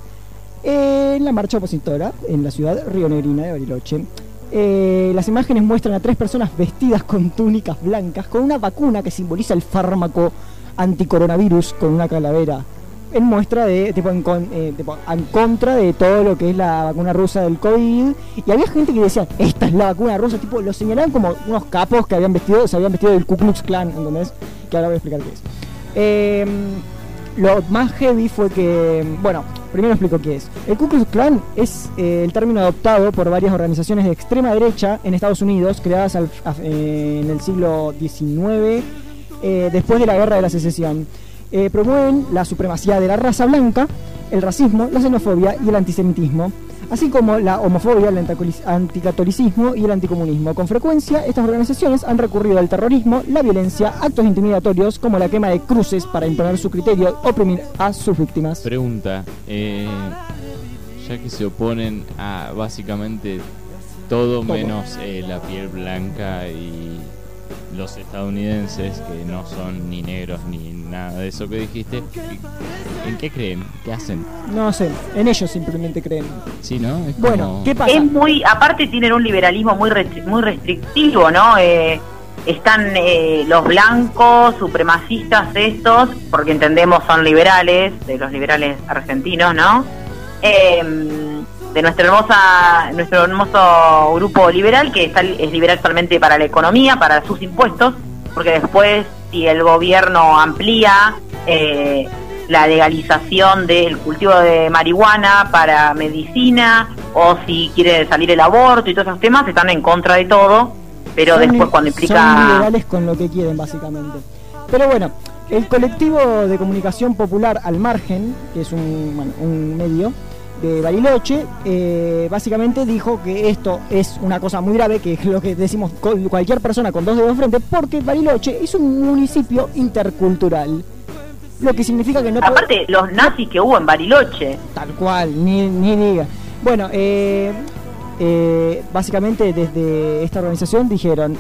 en la marcha opositora en la ciudad rionegrina de Bariloche. Eh, las imágenes muestran a tres personas vestidas con túnicas blancas, con una vacuna que simboliza el fármaco anticoronavirus, con una calavera, en muestra de, tipo, en, con- eh, tipo, en contra de todo lo que es la vacuna rusa del COVID. Y había gente que decía, esta es la vacuna rusa, tipo, lo señalaban como unos capos que habían vestido, se habían vestido del Ku Klux Klan, ¿entendés? Que ahora voy a explicar qué es. Eh, lo más heavy fue que, bueno, primero explico qué es. El Ku Klux Klan es eh, el término adoptado por varias organizaciones de extrema derecha en Estados Unidos, creadas al- a- en el siglo XIX, eh, después de la Guerra de la Secesión. Eh, promueven la supremacía de la raza blanca, el racismo, la xenofobia y el antisemitismo. así como la homofobia, el anticatoli- anticatolicismo y el anticomunismo. Con frecuencia, estas organizaciones han recurrido al terrorismo, la violencia, actos intimidatorios como la quema de cruces para imponer su criterio oprimir a sus víctimas. Pregunta, eh, ya que se oponen a básicamente todo, menos eh, la piel blanca y los estadounidenses, que no son ni negros ni nada de eso que dijiste, ¿en qué creen? ¿Qué hacen? No sé, en ellos simplemente creen. Sí, ¿no? Es Bueno, como- ¿qué pasa? Es muy, aparte tienen un liberalismo muy restri- muy restrictivo, ¿no? Eh, están eh, los blancos, supremacistas estos, porque entendemos son liberales, de los liberales argentinos, ¿no? Eh, de nuestra hermosa, nuestro hermoso grupo liberal, que está, es liberal solamente para la economía, para sus impuestos, porque después si el gobierno amplía eh, la legalización del cultivo de marihuana para medicina, o si quiere salir el aborto y todos esos temas, están en contra de todo, pero Son- después cuando Son implica... liberales con lo que quieren, básicamente. Pero bueno, el colectivo de comunicación popular Al Margen, que es un, bueno, un medio de Bariloche, eh, básicamente dijo que esto es una cosa muy grave, que es lo que decimos cualquier persona con dos dedos de frente, porque Bariloche es un municipio intercultural. Lo que significa que no puede- Aparte, los nazis que hubo en Bariloche, Tal cual, ni, ni diga. Bueno, eh, eh, básicamente desde esta organización dijeron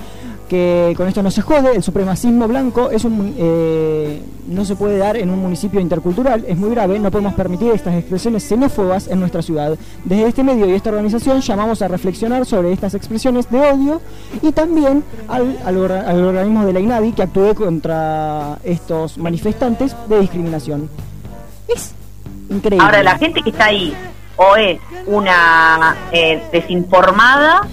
que con esto no se jode, el supremacismo blanco es un, eh, no se puede dar en un municipio intercultural, es muy grave, no podemos permitir estas expresiones xenófobas en nuestra ciudad. Desde este medio y esta organización llamamos a reflexionar sobre estas expresiones de odio y también al, al al organismo de la INADI que actúe contra estos manifestantes de discriminación. Es increíble. Ahora, la gente que está ahí o es una eh, desinformada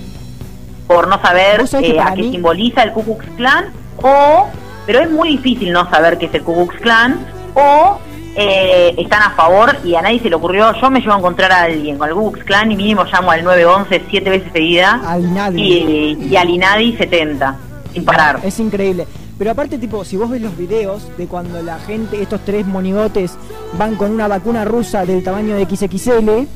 por no saber eh, a qué mí- simboliza el Ku Klux Klan, o, pero es muy difícil no saber qué es el Ku Klux Klan, o eh, están a favor y a nadie se le ocurrió, yo me llevo a encontrar a alguien con el Ku Klux Klan y mínimo llamo al 911 siete veces seguida Al INADI. y, y al INADI 70, sin parar. Es increíble. Pero aparte, tipo, si vos ves los videos de cuando la gente, estos tres monigotes, van con una vacuna rusa del tamaño de XXL,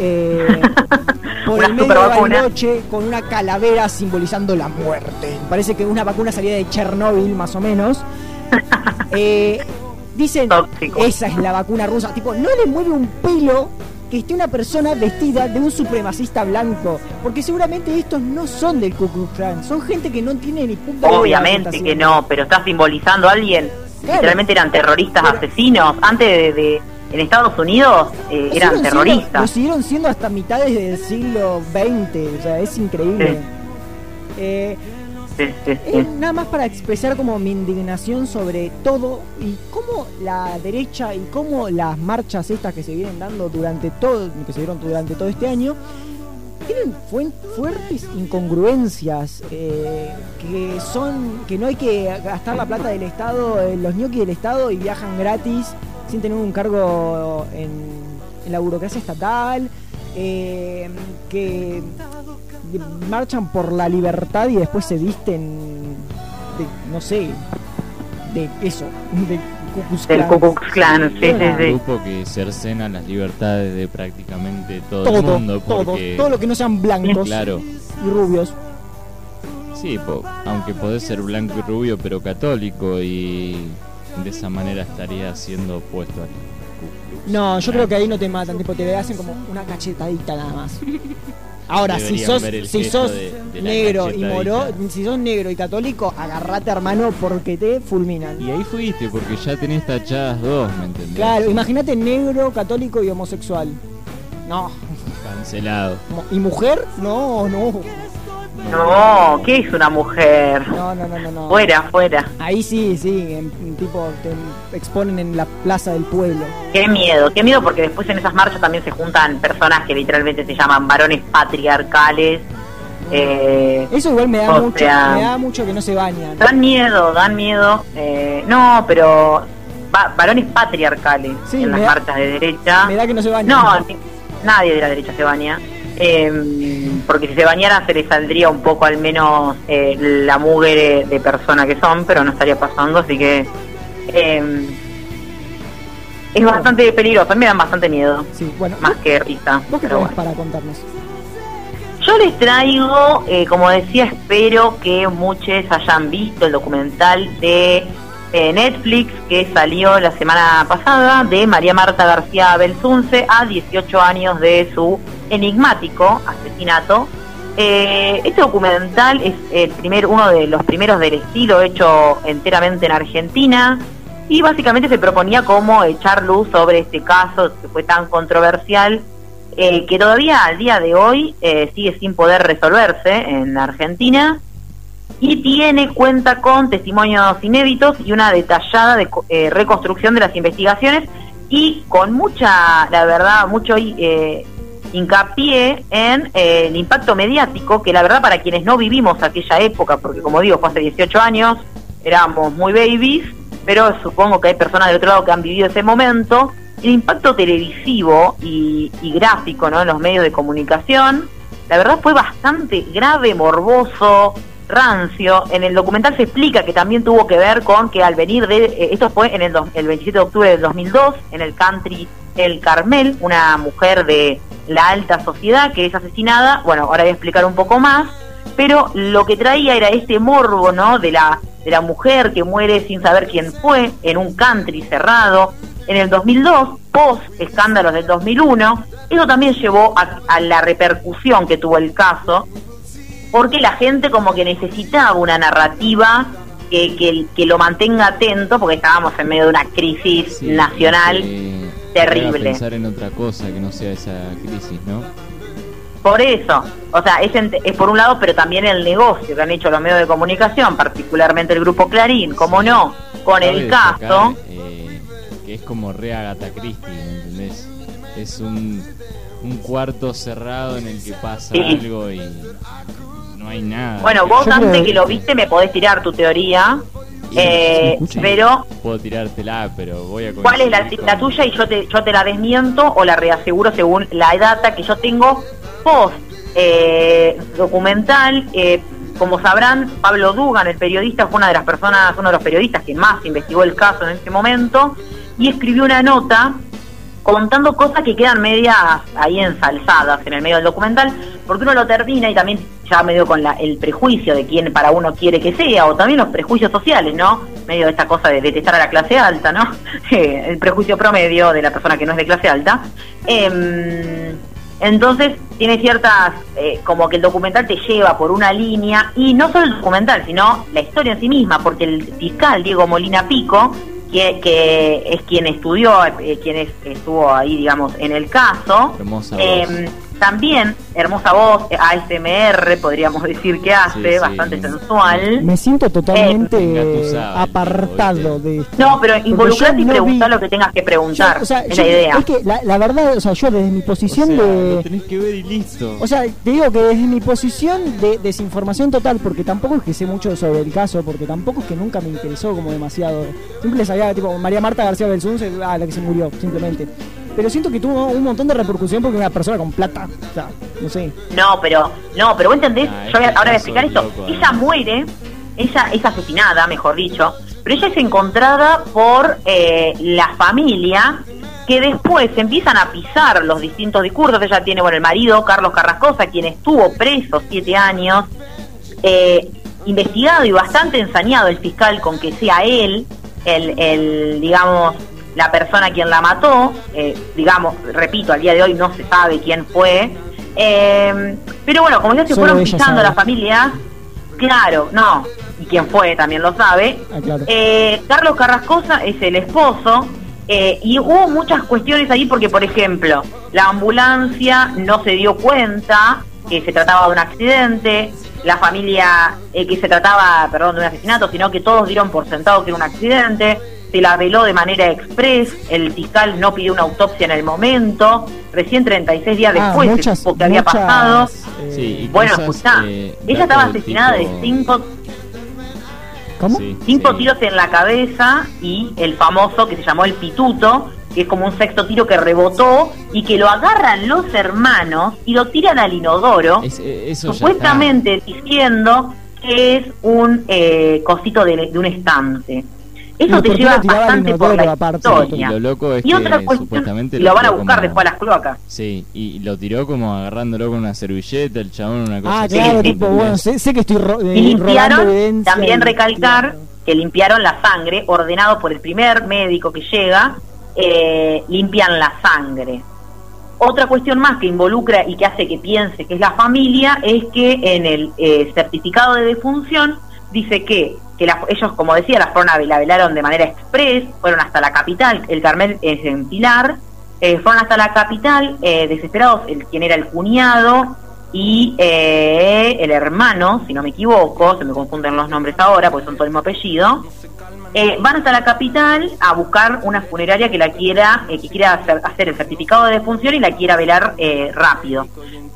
eh, por el medio de supervacuna. Bariloche, con una calavera simbolizando la muerte. Parece que una vacuna salida de Chernóbil, más o menos. Eh, dicen, Tóxico. esa es la vacuna rusa. Tipo, no le mueve un pelo que esté una persona vestida de un supremacista blanco. Porque seguramente estos no son del Ku Klux Klan. Son gente que no tiene ni puta de Obviamente que no, pero está simbolizando a alguien. Claro. Literalmente eran terroristas Pero- asesinos. Antes de, de- en Estados Unidos eh, eran siguieron siendo- terroristas. lo siguieron siendo hasta mitades del siglo XX. O sea, es increíble. Sí. Eh, Sí, nada más para expresar como mi indignación sobre todo y cómo la derecha y cómo las marchas estas que se vienen dando durante todo, que se dieron durante todo este año, tienen fuertes incongruencias eh, que son que no hay que gastar la plata del Estado, eh, los ñoquis del Estado y viajan gratis sin tener un cargo en, en la burocracia estatal, eh, que marchan por la libertad y después se visten de, no sé, de eso, de Del. Ku Klux Klan, sí, sí, un sí. grupo que cercena las libertades de prácticamente todo, Todo, el mundo. todo, Porque, todo lo que no sean blancos Claro, y rubios. sí, po- aunque podés ser blanco y rubio, pero católico y de esa manera estaría siendo opuesto al No, yo creo que ahí no te matan, tipo te hacen como una cachetadita nada más. Ahora, si sos, si sos de- de la negro y moro, si sos negro y católico, agarrate hermano porque te fulminan. Y ahí fuiste, porque ya tenés tachadas dos, ¿me entendés? Claro, imagínate negro, católico y homosexual. No. Cancelado. ¿Y mujer? No, no. No, ¿qué es una mujer? No, no, no, no. no. Fuera, fuera. Ahí sí, sí, en- en tipo te exponen en la plaza del pueblo. Qué miedo, qué miedo porque después en esas marchas también se juntan personas que literalmente se llaman varones patriarcales. Eh, Eso igual me da mucho, sea- me da mucho que no se bañan. dan miedo, dan miedo. Eh, no, pero va- varones patriarcales Sí, en las da- marchas de derecha. Me da que no se bañan. No, nadie de la derecha se baña. Eh, porque si se bañara se les saldría un poco al menos eh, la mugre de persona que son, pero no estaría pasando, así que... eh, es bastante peligroso, me dan bastante miedo, Sí, bueno. más que risa. ¿Vos qué pero bueno. para contarnos? Yo les traigo, eh, como decía, espero que muchos hayan visto el documental de eh, Netflix que salió la semana pasada de María Marta García Belsunce a 18 años de su enigmático asesinato. Eh, este documental es el primer, uno de los primeros del estilo hecho enteramente en Argentina y básicamente se proponía como echar luz sobre este caso que fue tan controversial eh, que todavía al día de hoy eh, sigue sin poder resolverse en Argentina y tiene cuenta con testimonios inéditos y una detallada de, eh, reconstrucción de las investigaciones y con mucha, la verdad, mucho eh, hincapié en eh, el impacto mediático que la verdad para quienes no vivimos aquella época, porque como digo, fue hace 18 años, éramos muy babies, pero supongo que hay personas del otro lado que han vivido ese momento, el impacto televisivo y, y gráfico ¿no? en los medios de comunicación, la verdad fue bastante grave, morboso, rancio. En el documental se explica que también tuvo que ver con que al venir de, eh, esto fue en el, dos- el 27 de octubre del 2002, en el country El Carmel, una mujer de la alta sociedad que es asesinada, bueno, ahora voy a explicar un poco más, pero lo que traía era este morbo, ¿no? De la, de la mujer que muere sin saber quién fue, en un country cerrado. En el 2002, post escándalos del 2001, eso también llevó a, a la repercusión que tuvo el caso, porque la gente como que necesitaba una narrativa que, que, que lo mantenga atento, porque estábamos en medio de una crisis Sí, nacional terrible. pensar en otra cosa que no sea esa crisis, ¿no? Por eso, o sea, es, ent- es por un lado, pero también el negocio que han hecho los medios de comunicación, particularmente el grupo Clarín, como no, con el caso. eh, que es como re Agatha Christie, ¿me entendés? Es un, un cuarto cerrado en el que pasa Sí. algo y no hay nada. Bueno, vos Yo antes creo- que lo viste me podés tirar tu teoría, eh, pero Puedo tirártela, pero voy a ¿cuál es la, la tuya y yo te, yo te la desmiento o la reaseguro según la data que yo tengo post eh, documental? eh, como sabrán, Pablo Dugan, el periodista, fue una de las personas, uno de los periodistas que más investigó el caso en ese momento y escribió una nota contando cosas que quedan medias ahí ensalzadas en el medio del documental, porque uno lo termina y también ya medio con la, el prejuicio de quién para uno quiere que sea, o también los prejuicios sociales, ¿no? Medio de esta cosa de detestar a la clase alta, ¿no? Eh, el prejuicio promedio de la persona que no es de clase alta. Em, entonces tiene ciertas, eh, como que el documental te lleva por una línea, y no solo el documental, sino la historia en sí misma, porque el fiscal Diego Molina Pico, que, que es quien estudió, eh, quien es- estuvo ahí, digamos, en el caso, Hermosa eh, voz. También, hermosa voz, eh, ASMR, podríamos decir que hace, Sí, sí. bastante sensual. Me siento totalmente Engatusado, apartado de esto. No, pero involucrate y no vi- lo que tengas que preguntar, Yo, o sea, es yo- la idea. Es que la, la verdad, o sea, yo desde mi O posición sea, de... lo tenés que ver y listo. O sea, te digo que desde mi posición de desinformación total, porque tampoco es que sé mucho sobre el caso, porque tampoco es que nunca me interesó como demasiado. Siempre sabía, tipo, María Marta García Belsunce, ah, la que se murió, simplemente. Pero siento que tuvo un montón de repercusión porque una persona con plata. O sea, no sé. No, pero, no, pero vos entendés, Ah, yo voy a- ahora voy a explicar es esto. loco, ella muere, ella es asesinada, mejor dicho, pero ella es encontrada por eh, la familia que después empiezan a pisar los distintos discursos. Ella tiene, bueno, el marido, Carlos Carrascosa, quien estuvo preso siete años, eh, investigado y bastante ensañado el fiscal con que sea él, el, el digamos, la persona quien la mató, eh, digamos, repito, al día de hoy no se sabe quién fue, eh, pero bueno, como ya se Solo fueron pisando las familias, claro, no, y quién fue también lo sabe, Ah, claro. eh, Carlos Carrascosa es el esposo eh, y hubo muchas cuestiones ahí porque, por ejemplo, la ambulancia no se dio cuenta que se trataba de un accidente, la familia eh, que se trataba, perdón, de un asesinato, sino que todos dieron por sentado que era un accidente, se la veló de manera express, el fiscal no pidió una autopsia en el momento, recién 36 días Ah, después muchas, se supo que había muchas, pasado. eh, Sí, Bueno, cosas, escuchá, eh, ella estaba asesinada tipo- de cinco ¿Cómo? Sí, Cinco sí. tiros en la cabeza y el famoso que se llamó el pituto, que es como un sexto tiro que rebotó y que lo agarran los hermanos y lo tiran al inodoro, Es- eh, eso supuestamente diciendo que es un eh, cosito de, de un estante. Eso ¿Y te lleva bastante por la aparte? historia. Lo loco es Y que otra cuestión, supuestamente lo van a buscar como- después a las cloacas. Sí, y lo tiró como agarrándolo con una servilleta, el chabón, una cosa Ah, así. claro, sí, tipo, bueno, sé, sé que estoy ro eh, Y limpiaron, evidencia también recalcar que limpiaron la sangre, ordenado por el primer médico que llega, eh, limpian la sangre. Otra cuestión más que involucra y que hace que piense que es la familia es que en el eh, certificado de defunción dice que, que ellos, como decía, la fueron a, la velaron de manera express, fueron hasta la capital, el Carmel es en Pilar, eh, fueron hasta la capital eh, desesperados, el, quien era el cuñado y eh, el hermano, si no me equivoco, se me confunden los nombres ahora porque son todo el mismo apellido, eh, van hasta la capital a buscar una funeraria que la quiera, eh, que quiera hacer, hacer el certificado de defunción y la quiera velar eh, rápido.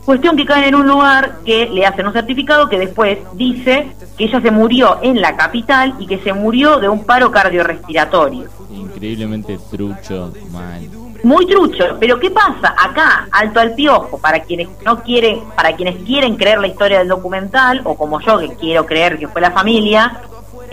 Cuestión que caen en un lugar que le hacen un certificado que después dice que ella se murió en la capital y que se murió de un paro cardiorrespiratorio. Increíblemente trucho, mal. Muy trucho, pero ¿qué pasa? Acá, alto al piojo, para quienes no quieren, para quienes quieren creer la historia del documental, o como yo que quiero creer que fue la familia,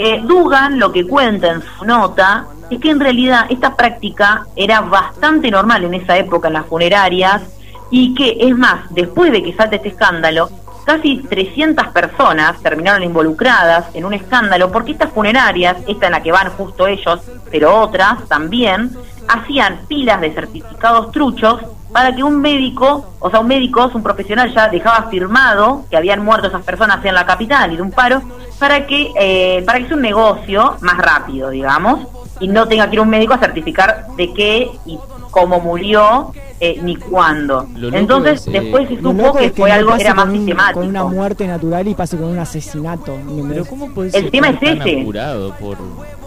eh, Dugan lo que cuenta en su nota es que en realidad esta práctica era bastante normal en esa época en las funerarias y que, es más, después de que salte este escándalo, casi 300 personas terminaron involucradas en un escándalo porque estas funerarias, esta en la que van justo ellos, pero otras también, hacían pilas de certificados truchos para que un médico, o sea, un médico, un profesional ya dejaba firmado que habían muerto esas personas en la capital y de un paro, para que, eh, para que sea un negocio más rápido, digamos, y no tenga que ir un médico a certificar de qué y cómo murió eh, ni cuándo. Entonces, es, eh, después se supo que es fue no algo, pase era más un- sistemático. Con una muerte natural y pase con un asesinato. ¿entendés? Pero ¿cómo puedes El tema es ese. por,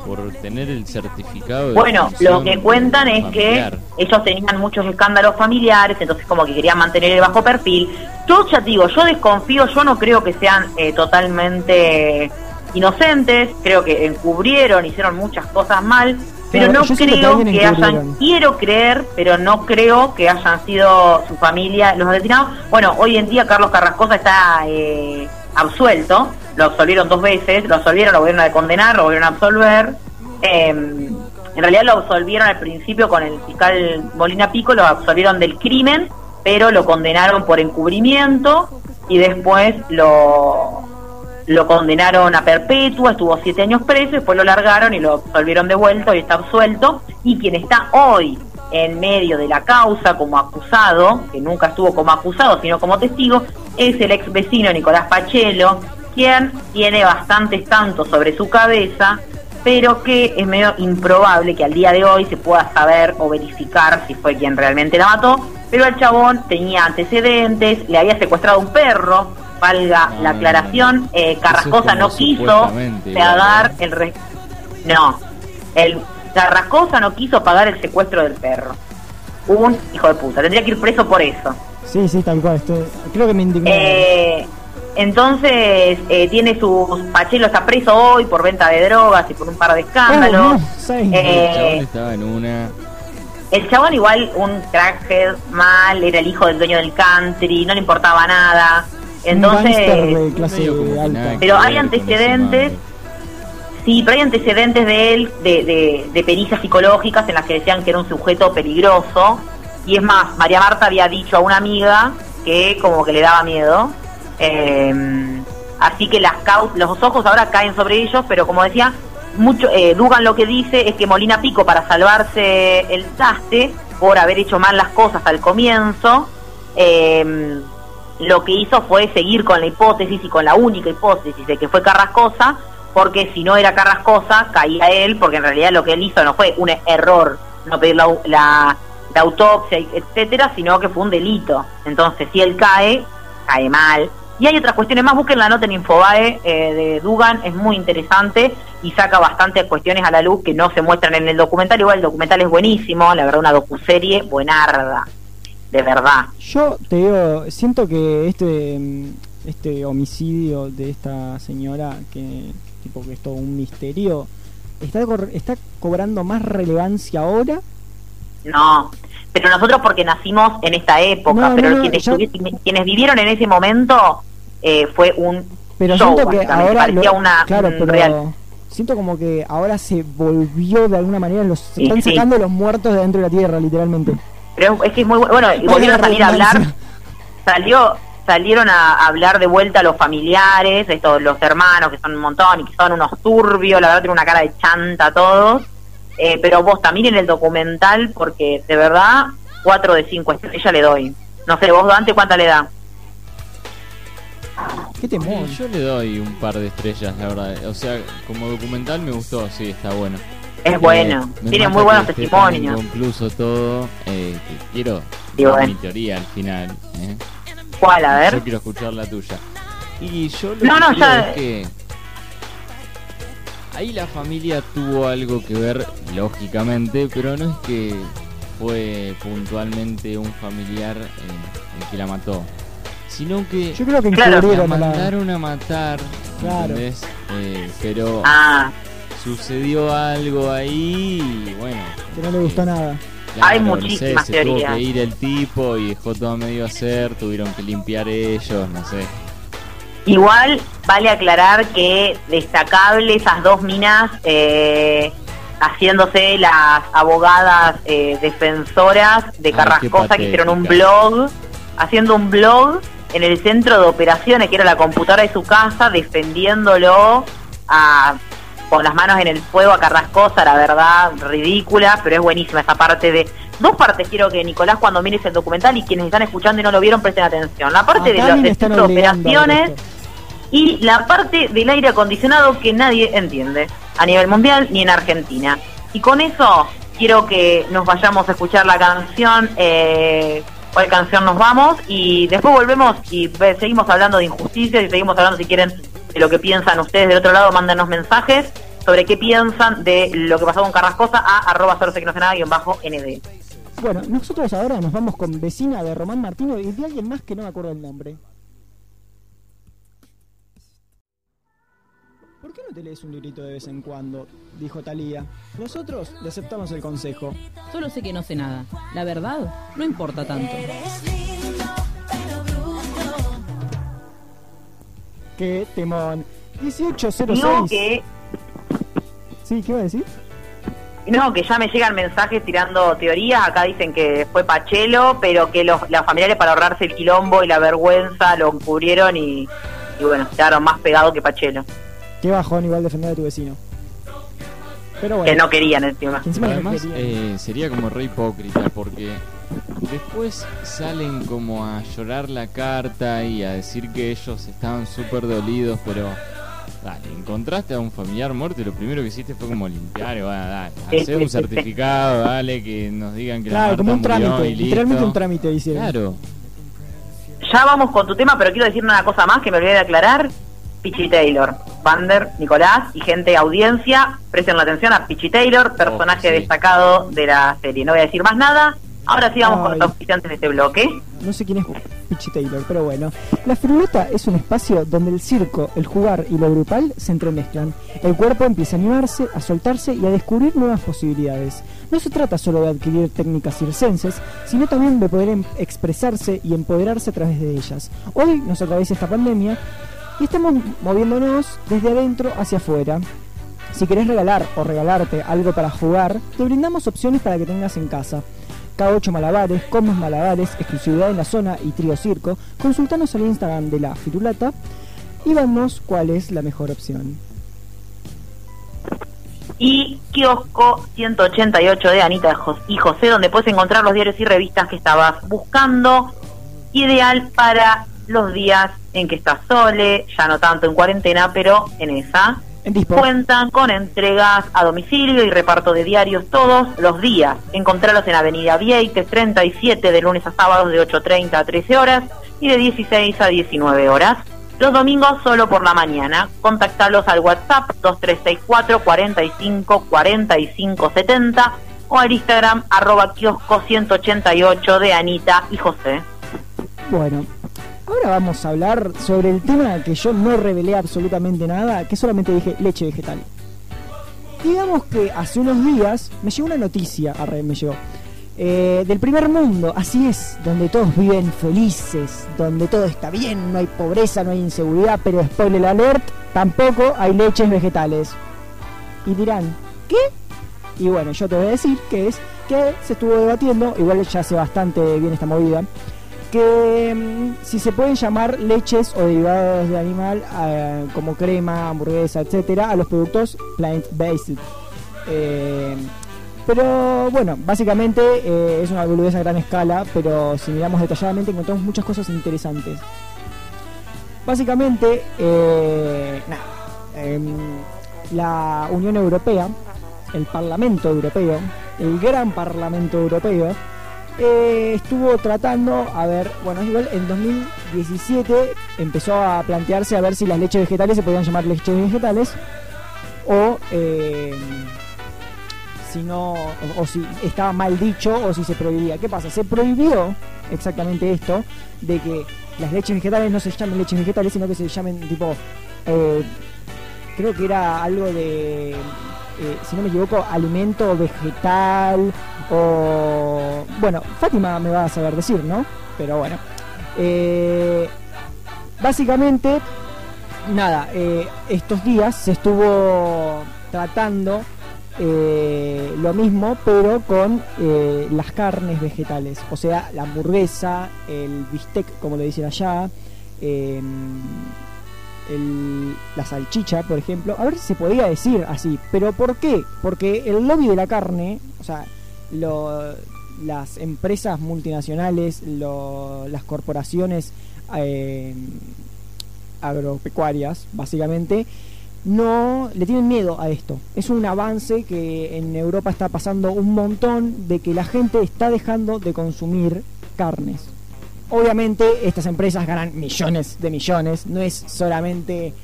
por tener el certificado de Bueno, lo que cuentan es familiar? que ellos tenían muchos escándalos familiares, entonces como que querían mantener el bajo perfil. Yo ya te digo, yo desconfío, yo no creo que sean eh, totalmente inocentes, creo que encubrieron, hicieron muchas cosas mal, pero Claro, no que creo que hayan, quiero creer, pero no creo que hayan sido su familia los asesinados. Bueno, hoy en día Carlos Carrascosa está eh, absuelto, lo absolvieron dos veces, lo absolvieron, lo volvieron a condenar, lo volvieron a absolver. Eh, en realidad lo absolvieron al principio con el fiscal Molina Pico, lo absolvieron del crimen, pero lo condenaron por encubrimiento y después lo, lo condenaron a perpetua, estuvo siete años preso, después lo largaron y lo absolvieron de vuelta y está absuelto. Y quien está hoy en medio de la causa como acusado, que nunca estuvo como acusado, sino como testigo, es el ex vecino Nicolás Pachelo, quien tiene bastantes tantos sobre su cabeza, pero que es medio improbable que al día de hoy se pueda saber o verificar si fue quien realmente la mató, pero el chabón tenía antecedentes, le había secuestrado un perro, valga No, la aclaración, eh, Carrascosa no quiso pagar igual, el... re- No, el Carrascosa no quiso pagar el secuestro del perro. Un hijo de puta, tendría que ir preso por eso. Sí, sí, tal cual. estoy- creo que me indignó. Eh, entonces, eh, tiene sus. Pachelo está preso hoy por venta de drogas y por un par de escándalos. Oh, no, sí. Eh, El chabón estaba en una. el chabón, igual, un crackhead mal, era el hijo del dueño del country, no le importaba nada. Entonces, clase alta. Pero hay antecedentes. sí, pero hay antecedentes de él, de, de, de pericias psicológicas en las que decían que era un sujeto peligroso. Y es más, María Marta había dicho a una amiga que como que le daba miedo. Eh, así que las los ojos ahora caen sobre ellos, pero como decía, mucho eh, Dugan lo que dice es que Molina Pico para salvarse el taste por haber hecho mal las cosas al comienzo, eh, lo que hizo fue seguir con la hipótesis y con la única hipótesis de que fue Carrascosa, porque si no era Carrascosa caía él, porque en realidad lo que él hizo no fue un error, no pedir la, la- la autopsia, etcétera, sino que fue un delito. Entonces, si él cae, cae mal. Y hay otras cuestiones más, busquen la nota en Infobae eh, de Dugan, es muy interesante y saca bastantes cuestiones a la luz que no se muestran en el documental. Igual el documental es buenísimo, la verdad, una docuserie buenarda, de verdad. Yo te digo, siento que este mm, este homicidio de esta señora, que tipo que es todo un misterio, está, está cobrando más relevancia ahora. No, pero nosotros porque nacimos en esta época, No, pero no, no, quienes, quienes vivieron en ese momento eh, fue un Pero show, siento que ahora lo- una claro, un pero real. Siento como que ahora se volvió de alguna manera, los se Y están sí. sacando los muertos de dentro de la tierra, literalmente. Pero es que es muy bu- bueno, y volvieron a salir a hablar, salió, salieron a hablar de vuelta los familiares, estos, los hermanos que son un montón y que son unos turbios, la verdad tienen una cara de chanta todos. Eh, pero vos también en el documental, porque de verdad, 4 de 5 estrellas le doy. No sé, vos Dante, ¿cuánta le da? Qué temor. Y yo le doy un par de estrellas, la verdad. O sea, como documental me gustó, sí, está bueno. Es Eh, bueno, tiene muy buenos testimonios. Inconcluso todo. Eh, quiero Y dar bueno. mi teoría al final. ¿eh? ¿Cuál? A ver. Yo quiero escuchar la tuya. Y yo lo No, que no, creo ya- es que ahí la familia tuvo algo que ver, lógicamente, pero no es que fue puntualmente un familiar eh, el que la mató, sino que Yo creo que Claro. la mandaron a matar, Claro. ¿entendés? Eh, pero Ah, sucedió algo ahí y bueno. Que no le gustó eh, nada. Hay Claro, no sé, muchísimas se tuvo teorías. que ir el tipo y dejó todo medio a hacer, tuvieron que limpiar ellos, no sé. Igual vale aclarar que destacable esas dos minas eh, haciéndose las abogadas eh, defensoras de Ay, qué Carrascosa que hicieron un blog, haciendo un blog en el centro de operaciones que era la computadora de su casa defendiéndolo a, con las manos en el fuego a Carrascosa, la verdad ridícula, pero es buenísima esa parte de... Dos partes quiero que Nicolás cuando mires el documental y quienes están escuchando y no lo vieron presten atención. La parte de Acá las de ver operaciones y la parte del aire acondicionado que nadie entiende a nivel mundial ni en Argentina. Y con eso quiero que nos vayamos a escuchar la canción, eh, cuál canción nos vamos y después volvemos y seguimos hablando de injusticias y seguimos hablando si quieren de lo que piensan ustedes del otro lado, mándenos mensajes sobre qué piensan de lo que pasó con Carrascosa a arroba cero sé que no sé nada guion bajo nd. Bueno, nosotros ahora nos vamos con vecina de Román Martino y de alguien más que no me acuerdo el nombre. ¿Por qué no te lees un librito de vez en cuando? Dijo Talía. Nosotros le aceptamos el consejo. Solo sé que no sé nada. La verdad, no importa tanto. Qué temón. 1806. Digo que Sí, ¿qué iba a decir? No, que ya me llegan mensajes tirando teorías. Acá dicen que fue Pachelo, pero que los, las familiares, para ahorrarse el quilombo y la vergüenza, lo cubrieron y, y bueno, quedaron más pegados que Pachelo. Qué bajón igual defender a tu vecino. Pero bueno. Que no querían encima. no Además, eh, sería como re hipócrita porque después salen como a llorar la carta y a decir que ellos estaban súper dolidos, pero dale, encontraste a un familiar muerto y lo primero que hiciste fue como limpiar, y bueno, dale, Sí, hacer sí, un sí, certificado, dale, que nos digan que la Claro, Marta como un murió trámite. y Literalmente listo. un trámite hicieron. Claro, Ya vamos con tu tema, pero quiero decir una cosa más que me olvidé de aclarar. Pichi Taylor, Vander, Nicolás y gente de audiencia, presten la atención a Pichi Taylor, personaje Oh, sí. destacado de la serie. No voy a decir más nada. Ahora sí vamos con los auspiciantes de este bloque. No sé quién es Pichi Taylor, pero bueno. La firuleta es un espacio donde el circo, el jugar y lo grupal se entremezclan. El cuerpo empieza a animarse, a soltarse y a descubrir nuevas posibilidades. No se trata solo de adquirir técnicas circenses, sino también de poder em- expresarse y empoderarse a través de ellas. Hoy nos atraviesa esta pandemia y estamos moviéndonos desde adentro hacia afuera. Si querés regalar o regalarte algo para jugar, te brindamos opciones para que tengas en casa. K8 Malabares, Combos Malabares, exclusividad en la zona y Trío Circo, consultanos al Instagram de la Firulata y vemos cuál es la mejor opción. y kiosco 188 de Anita y José, donde puedes encontrar los diarios y revistas que estabas buscando. Ideal para los días en que estás sole, ya no tanto en cuarentena, pero en esa. Dispo. Cuentan con entregas a domicilio y reparto de diarios todos los días. Encontrarlos en Avenida Vieites 37 de lunes a sábados de 8.30 a 13 horas y de 16 a 19 horas. Los domingos solo por la mañana. Contactalos al WhatsApp 2364 45 45 70 o al Instagram arroba kiosco 188 de Anita y José. Bueno, ahora vamos a hablar sobre el tema que yo no revelé absolutamente nada, que solamente dije leche vegetal. Digamos que hace unos días me llegó una noticia, arre, me llegó, eh, del primer mundo, así es, donde todos viven felices, donde todo está bien, no hay pobreza, no hay inseguridad, pero spoiler alert, tampoco hay leches vegetales. Y dirán, ¿qué? Y bueno, yo te voy a decir que es que se estuvo debatiendo, igual ya hace bastante bien esta movida, que mm, si se pueden llamar leches o derivados de animal eh, como crema, hamburguesa, etcétera, a los productos plant-based. Eh, pero bueno, básicamente eh, es una boludez a gran escala, pero si miramos detalladamente encontramos muchas cosas interesantes. Básicamente, eh, em, la Unión Europea, el Parlamento Europeo, el Gran Parlamento Europeo, eh, estuvo tratando, a ver, bueno, es igual, en 2017 empezó a plantearse a ver si las leches vegetales se podían llamar leches vegetales o eh, si no, o, si estaba mal dicho o si se prohibía. ¿Qué pasa? Se prohibió exactamente esto de que las leches vegetales no se llamen leches vegetales, sino que se llamen tipo, eh, creo que era algo de, eh, si no me equivoco, alimento vegetal o, bueno, Fátima me va a saber decir, ¿no? Pero bueno, eh, básicamente, nada, eh, estos días se estuvo tratando eh, lo mismo, pero con las carnes vegetales. O sea, la hamburguesa, el bistec, como le dicen allá, eh, el- la salchicha, por ejemplo. A ver si se podía decir así. ¿Pero por qué? Porque el lobby de la carne, o sea, lo- las empresas multinacionales, lo- las corporaciones eh, agropecuarias, básicamente, no le tienen miedo a esto. Es un avance que en Europa está pasando un montón de que la gente está dejando de consumir carnes. Obviamente estas empresas ganan millones de millones, no es solamente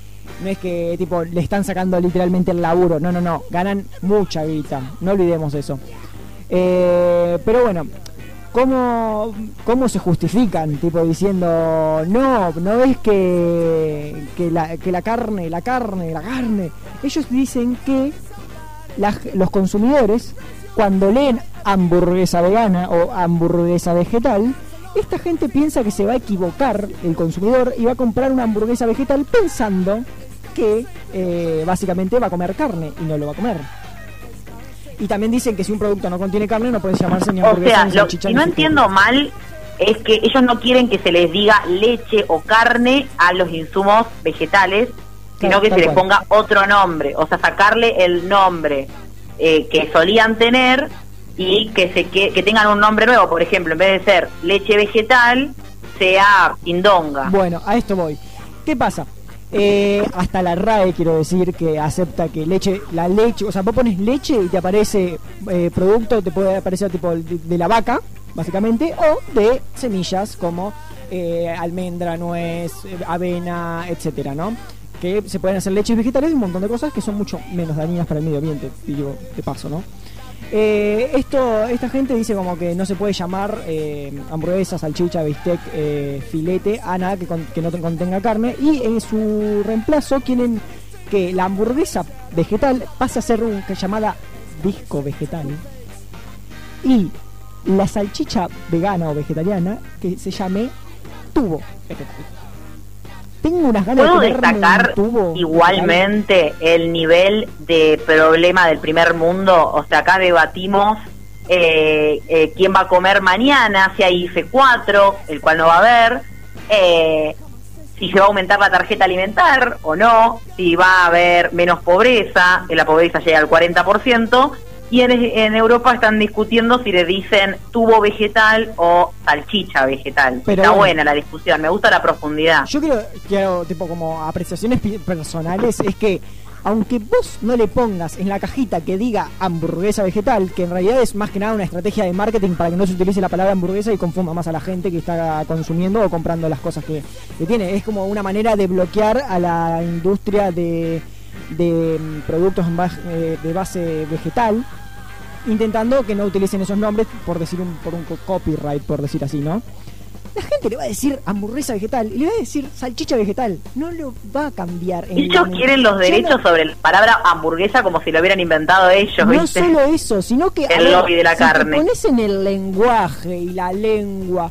no es que tipo le están sacando literalmente el laburo, no, no, no, ganan mucha guita, no olvidemos eso. Eh, pero bueno, ¿cómo, ¿cómo se justifican? Tipo diciendo, no, no ves que, que, la, que la carne, la carne, la carne. Ellos dicen que la- los consumidores, cuando leen hamburguesa vegana o hamburguesa vegetal, esta gente piensa que se va a equivocar el consumidor y va a comprar una hamburguesa vegetal pensando que eh, básicamente va a comer carne y no lo va a comer. Y también dicen que si un producto no contiene carne no puede llamarse ni O sea, ni si no entiendo mal, es que ellos no quieren que se les diga leche o carne a los insumos vegetales, sino que se les cual. ponga otro nombre, o sea, sacarle el nombre eh, que solían tener y que se que, que tengan un nombre nuevo, por ejemplo, en vez de ser leche vegetal, sea pindonga. Bueno, a esto voy. ¿Qué pasa? Eh, hasta la RAE quiero decir que acepta que leche, la leche, o sea, vos pones leche y te aparece eh, producto, te puede aparecer tipo de, de la vaca, básicamente, o de semillas como eh, almendra, nuez, avena, etcétera, ¿no? Que se pueden hacer leches vegetales y un montón de cosas que son mucho menos dañinas para el medio ambiente, digo, de paso, ¿no? Eh, esto, esta gente dice como que no se puede llamar eh, hamburguesa, salchicha, bistec, eh, filete a nada que, no te- contenga carne y en su reemplazo quieren que la hamburguesa vegetal pase a ser un, llamada disco vegetal y la salchicha vegana o vegetariana que se llame tubo vegetal. Tengo unas ganas ¿Puedo de destacar tubo igualmente el nivel de problema del primer mundo? O sea, acá debatimos eh, eh, quién va a comer mañana, si hay IFE 4, el cual no va a haber, eh, si se va a aumentar la tarjeta alimentar o no, si va a haber menos pobreza, la pobreza llega al 40%, y en, en Europa están discutiendo si le dicen tubo vegetal o salchicha vegetal. Pero Está bueno. buena la discusión, me gusta la profundidad. Yo quiero, quiero, tipo, como apreciaciones personales, es que aunque vos no le pongas en la cajita que diga hamburguesa vegetal, que en realidad es más que nada una estrategia de marketing para que no se utilice la palabra hamburguesa y confunda más a la gente que está consumiendo o comprando las cosas que, que tiene. Es como una manera de bloquear a la industria de, de mm, productos en base- eh, de base vegetal, intentando que no utilicen esos nombres por decir un, por un co- copyright, por decir así, ¿no? La gente le va a decir hamburguesa vegetal y le va a decir salchicha vegetal. No lo va a cambiar. en Ellos quieren los derechos no- sobre la palabra hamburguesa como si lo hubieran inventado ellos, No ¿viste? solo eso, sino que El ver, lobby de la si carne. te pones en el lenguaje y la lengua,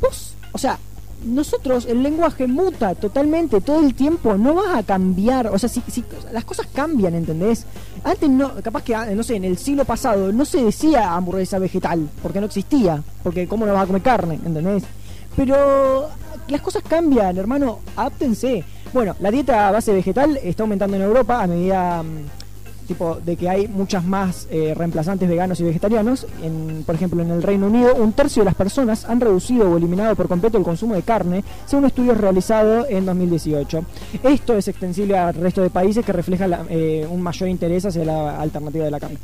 vos, o sea, nosotros el lenguaje muta totalmente todo el tiempo, no vas a cambiar, o sea, si, si- las cosas cambian, ¿entendés? Antes no, capaz que, ah, no sé, en el siglo pasado no se decía hamburguesa vegetal, porque no existía, porque cómo no vas a comer carne, ¿entendés? Pero las cosas cambian, hermano, adáptense. Bueno, la dieta a base vegetal está aumentando en Europa a medida mm, tipo de que hay muchas más eh, reemplazantes veganos y vegetarianos. En, por ejemplo, en el Reino Unido, un tercio de las personas han reducido o eliminado por completo el consumo de carne, según estudios realizados en 2018. Esto es extensible al resto de países que refleja la- eh, un mayor interés hacia la alternativa de la carne.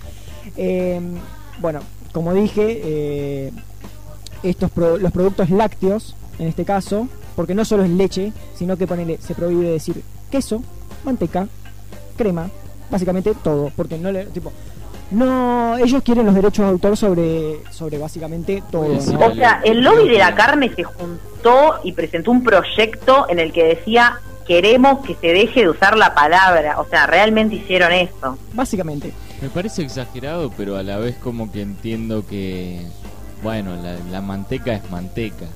Eh, bueno, como dije, eh, estos pro- los productos lácteos, en este caso, porque no solo es leche, sino que se prohíbe decir queso, manteca, crema, básicamente todo, porque no le, tipo, no, ellos quieren los derechos de autor sobre, sobre básicamente todo. O sea, el lobby de la carne se juntó y presentó un proyecto en el que decía queremos que se deje de usar la palabra. O sea, realmente hicieron eso. Básicamente. Me parece exagerado, pero a la vez como que entiendo que, bueno, la, la manteca es manteca.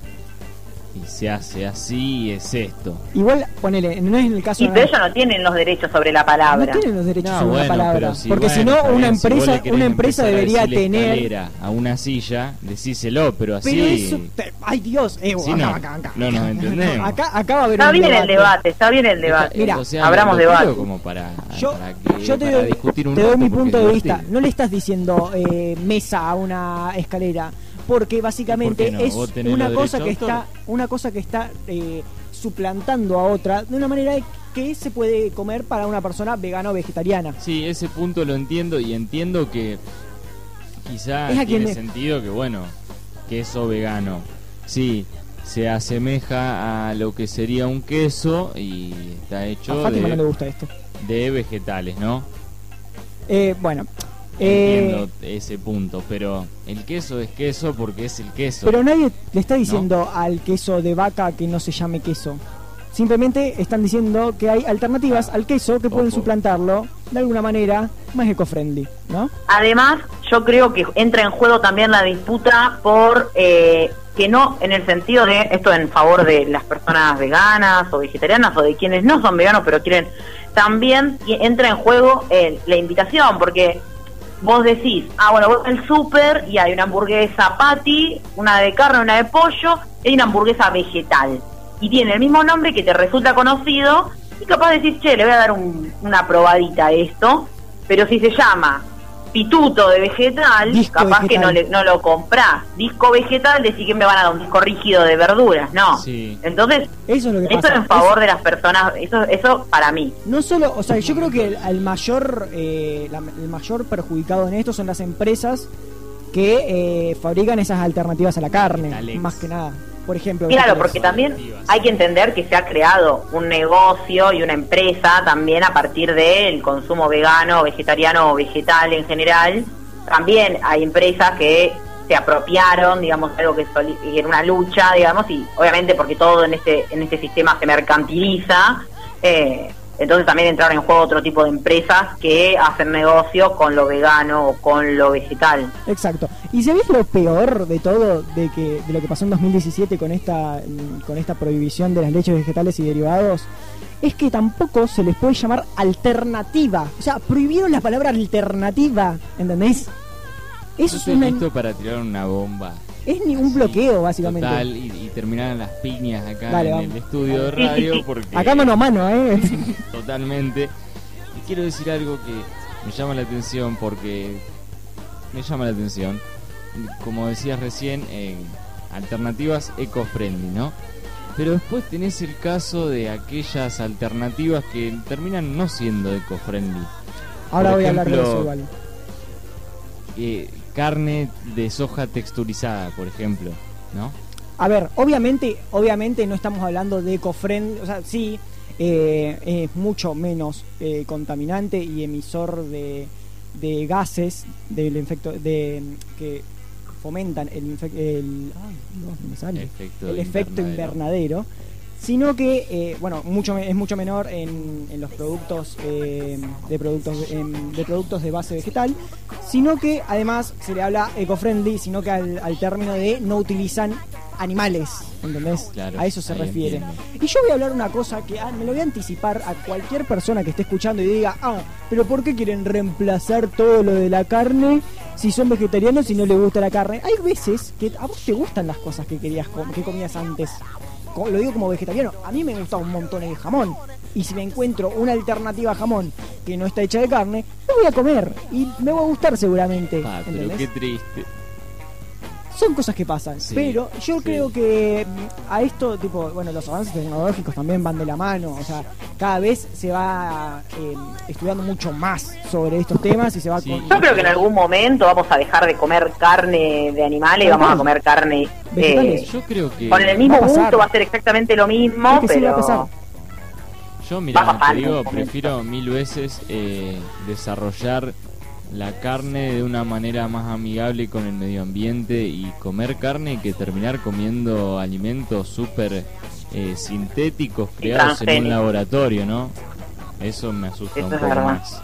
Y se hace así y es esto. Igual, ponele, no es en el caso Y de- pero ellos no tienen los derechos sobre la palabra. no tienen los derechos No, sobre bueno, la palabra. si, porque bueno, si no, una si empresa, le querés una empresa a debería decirle tener. escalera a una silla, decíselo, pero así. Pero eso, te- ay Dios, eh, Sí, acá, no. acá, acá. No nos entendemos. Acá, acá va a haber Está un bien el debate. debate, está bien el debate. Mira, o sea, abramos debate. como para, Yo, para que- yo te para doy, discutir un te doy mi punto de vista. No le estás diciendo eh, mesa a una escalera, porque básicamente es ¿Vos tenés una cosa que está, una cosa que está eh, suplantando a otra de una manera que se puede comer para una persona vegana o vegetariana. Sí, ese punto lo entiendo y entiendo que quizá Es tiene sentido que, bueno, queso vegano, sí, se asemeja a lo que sería un queso y está A hecho Fátima no le de, gusta esto. de vegetales, ¿no? Eh, bueno, eh, Entiendo ese punto, pero el queso es queso porque es el queso. pero nadie le está diciendo al queso de vaca que no se llame queso. Simplemente están diciendo que hay alternativas al queso que pueden Ojo. suplantarlo de alguna manera más eco-friendly, ¿no? Además, yo creo que entra en juego también la disputa por eh, que no en el sentido de esto en favor de las personas veganas o vegetarianas o de quienes no son veganos pero quieren también entra en juego eh, la invitación porque vos decís, ah bueno, voy al súper y hay una hamburguesa patty, una de carne, una de pollo y hay una hamburguesa vegetal y tiene el mismo nombre que te resulta conocido y capaz decís, che, le voy a dar un- una probadita a esto, pero si se llama pituto de vegetal, Disco capaz que no, le, no lo comprás. Disco vegetal, decís que me van a dar un disco rígido de verduras, no. Sí. Entonces, Eso es lo que esto pasa. en favor de las personas, eso, eso para mí. No solo, o sea, yo creo que el, al mayor, eh, la- el mayor perjudicado en esto son las empresas que eh, fabrican esas alternativas a la carne, más que nada. Por ejemplo, Claro, porque también hay que entender que se ha creado un negocio y una empresa también a partir del consumo vegano, vegetariano o vegetal en general. También hay empresas que se apropiaron, digamos, algo que era una lucha, digamos, y obviamente porque todo en este en este sistema se mercantiliza, eh, entonces también entraron en juego otro tipo de empresas que hacen negocio con lo vegano o con lo vegetal. Exacto. Y si ves lo peor de todo de que de lo que pasó en 2017 con esta con esta prohibición de las leches vegetales y derivados es que tampoco se les puede llamar alternativa. O sea, prohibieron la palabra alternativa, ¿entendés? Yo Eso es, una- listo para tirar una bomba. Es ni un bloqueo, básicamente. Total, y, y las piñas acá Dale, en vamos. el estudio de radio porque Acá mano a mano, ¿eh? totalmente. Y quiero decir algo que me llama la atención porque me llama la atención. Como decías recién, eh, alternativas eco-friendly, ¿no? Pero después tenés el caso de aquellas alternativas que terminan no siendo eco-friendly. Ahora Por voy a hablar de eso igual. Eh, carne de soja texturizada, por ejemplo, ¿no? A ver, obviamente, obviamente no estamos hablando de eco-friendly, o sea, sí, eh, es mucho menos eh, contaminante y emisor de, de gases del efecto de que fomentan el, el ay, Dios, no me sale. Efecto el efecto invernadero. invernadero, sino que eh, bueno mucho es mucho menor en, en los productos eh, de productos em, de productos de base vegetal, sino que además se le habla eco-friendly, sino que al, al término de no utilizan animales, ¿entendés? Claro, a eso se refiere. entiendo. Y yo voy a hablar una cosa que ah, me lo voy a anticipar a cualquier persona que esté escuchando y diga, ah, pero ¿por qué quieren reemplazar todo lo de la carne si son vegetarianos y no les gusta la carne? Hay veces que a vos te gustan las cosas que querías com- que comías antes. Lo digo como vegetariano, a mí me gusta un montón el jamón. Y si me encuentro una alternativa a jamón que no está hecha de carne, lo voy a comer. Y me va a gustar seguramente. Ah, pero ¿entendés? qué triste. son cosas que pasan. Sí, pero yo sí. creo que mm, a esto, tipo, bueno, los avances tecnológicos también van de la mano. O sea, cada vez se va eh, estudiando mucho más sobre estos temas y se va Sí. con- Yo creo que en algún momento vamos a dejar de comer carne de animales y vamos a comer carne eh. Yo creo que. con el mismo Va gusto, va a ser exactamente lo mismo, Es que sí va a pero pasar. Yo, mira, te digo, prefiero mil veces eh, desarrollar la carne de una manera más amigable con el medio ambiente y comer carne que terminar comiendo alimentos súper eh, sintéticos creados en un laboratorio, ¿no? Eso me asusta Eso un poco más.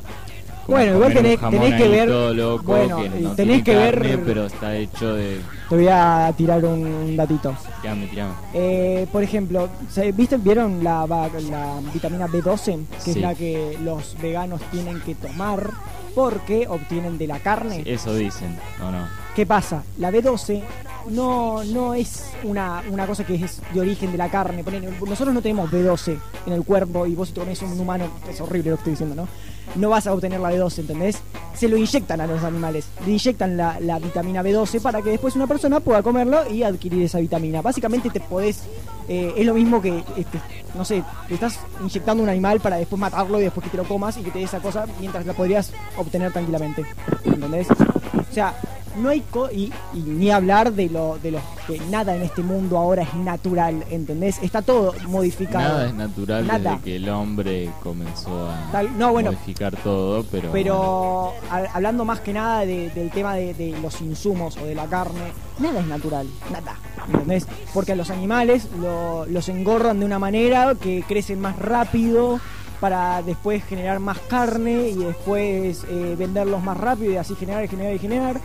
Bueno, igual tenés- que ver- loco, bueno, que no tenés que ver- pero está hecho de... Te voy a tirar un datito. Tirame, tirame. Eh, por ejemplo, ¿se- ¿viste, ¿vieron la, la vitamina B12? Que es la que los veganos tienen que tomar porque obtienen de la carne. Eso dicen, ¿o no? ¿Qué pasa? La B12 no, no es una, una cosa que es de origen de la carne. Nosotros no tenemos B12 en el cuerpo y vos si te comes un humano, es horrible lo que estoy diciendo, ¿no? No vas a obtener la B12, ¿entendés? Se lo inyectan a los animales. Le inyectan la, la vitamina B12 para que después una persona pueda comerlo y adquirir esa vitamina. Básicamente te podés... eh, es lo mismo que, este, no sé, te estás inyectando un animal para después matarlo y después que te lo comas y que te dé esa cosa mientras la podrías obtener tranquilamente. ¿Entendés? O sea, no hay co y, y ni hablar de lo de los que nada en este mundo ahora es natural, ¿entendés? Está todo modificado. Nada es natural Nada. desde que el hombre comenzó a Tal- no, bueno, modificar todo, pero... pero a- hablando más que nada de- del tema de, de los insumos o de la carne, nada es natural, nada, ¿entendés? Porque a los animales lo- los engordan de una manera que crecen más rápido para después generar más carne y después eh, venderlos más rápido y así generar y generar y generar.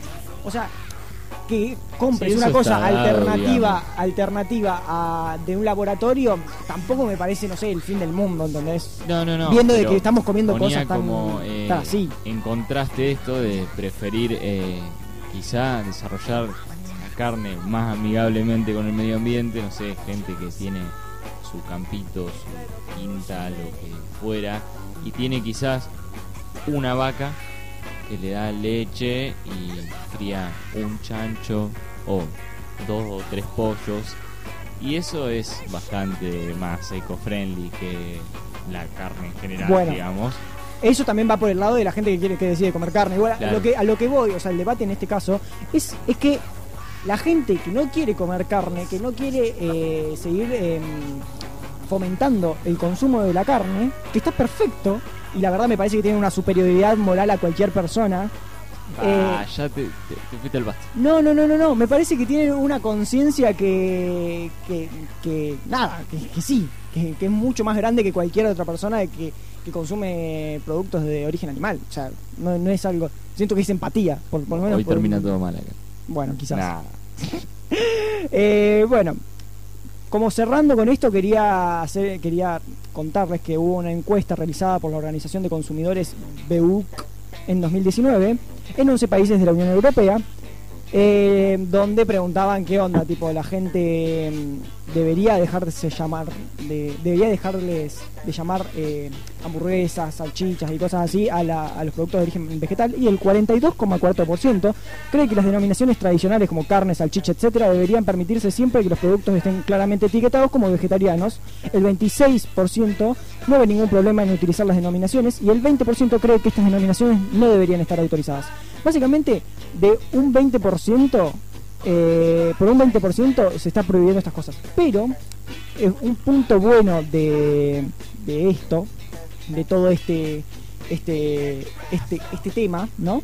O sea, que compres Sí, una cosa dado, alternativa, alternativa a, de un laboratorio, tampoco me parece, no sé, el fin del mundo, ¿entendés? No, no, no. Viendo de que estamos comiendo cosas tan- como, eh, tan así. En contraste esto de preferir eh, quizá desarrollar la carne más amigablemente con el medio ambiente, no sé, gente que tiene su campito, su quinta, lo que fuera, y tiene quizás una vaca que le da leche y cría un chancho o dos o tres pollos y eso es bastante más eco-friendly que la carne en general, Bueno. digamos. Eso también va por el lado de la gente que quiere que decide comer carne. Igual a lo que a lo que voy, o sea, el debate en este caso es es que la gente que no quiere comer carne, que no quiere eh, seguir em, fomentando el consumo de la carne, que está perfecto y la verdad me parece que tiene una superioridad moral a cualquier persona. Ah, Eh, ya te, te, te fuiste al pasto. No, no, no, no, no. Me parece que tiene una conciencia que, que, que nada, que, que sí, que, que es mucho más grande que cualquier otra persona que, que consume productos de origen animal. O sea, no, no es algo. Siento que es empatía, por, por lo menos. Hoy por- termina todo mal acá. Bueno, quizás. Nah. Eh, bueno, como cerrando con esto, quería quería contarles que hubo una encuesta realizada por la Organización de Consumidores BEUC en 2019 en 11 países de la Unión Europea, eh, donde preguntaban qué onda, tipo, la gente mm, debería dejarse llamar, de- debería dejarles de llamar eh, hamburguesas, salchichas y cosas así a, la- a los productos de origen vegetal y el 42,4% cree que las denominaciones tradicionales como carne, salchicha, etcétera deberían permitirse siempre que los productos estén claramente etiquetados como vegetarianos. El 26% no ve ningún problema en utilizar las denominaciones y el 20% cree que estas denominaciones no deberían estar autorizadas. Básicamente, de un 20%, eh, por un 20% se está prohibiendo estas cosas. Pero eh, un punto bueno de, esto, de todo este, este, este, este tema, ¿no?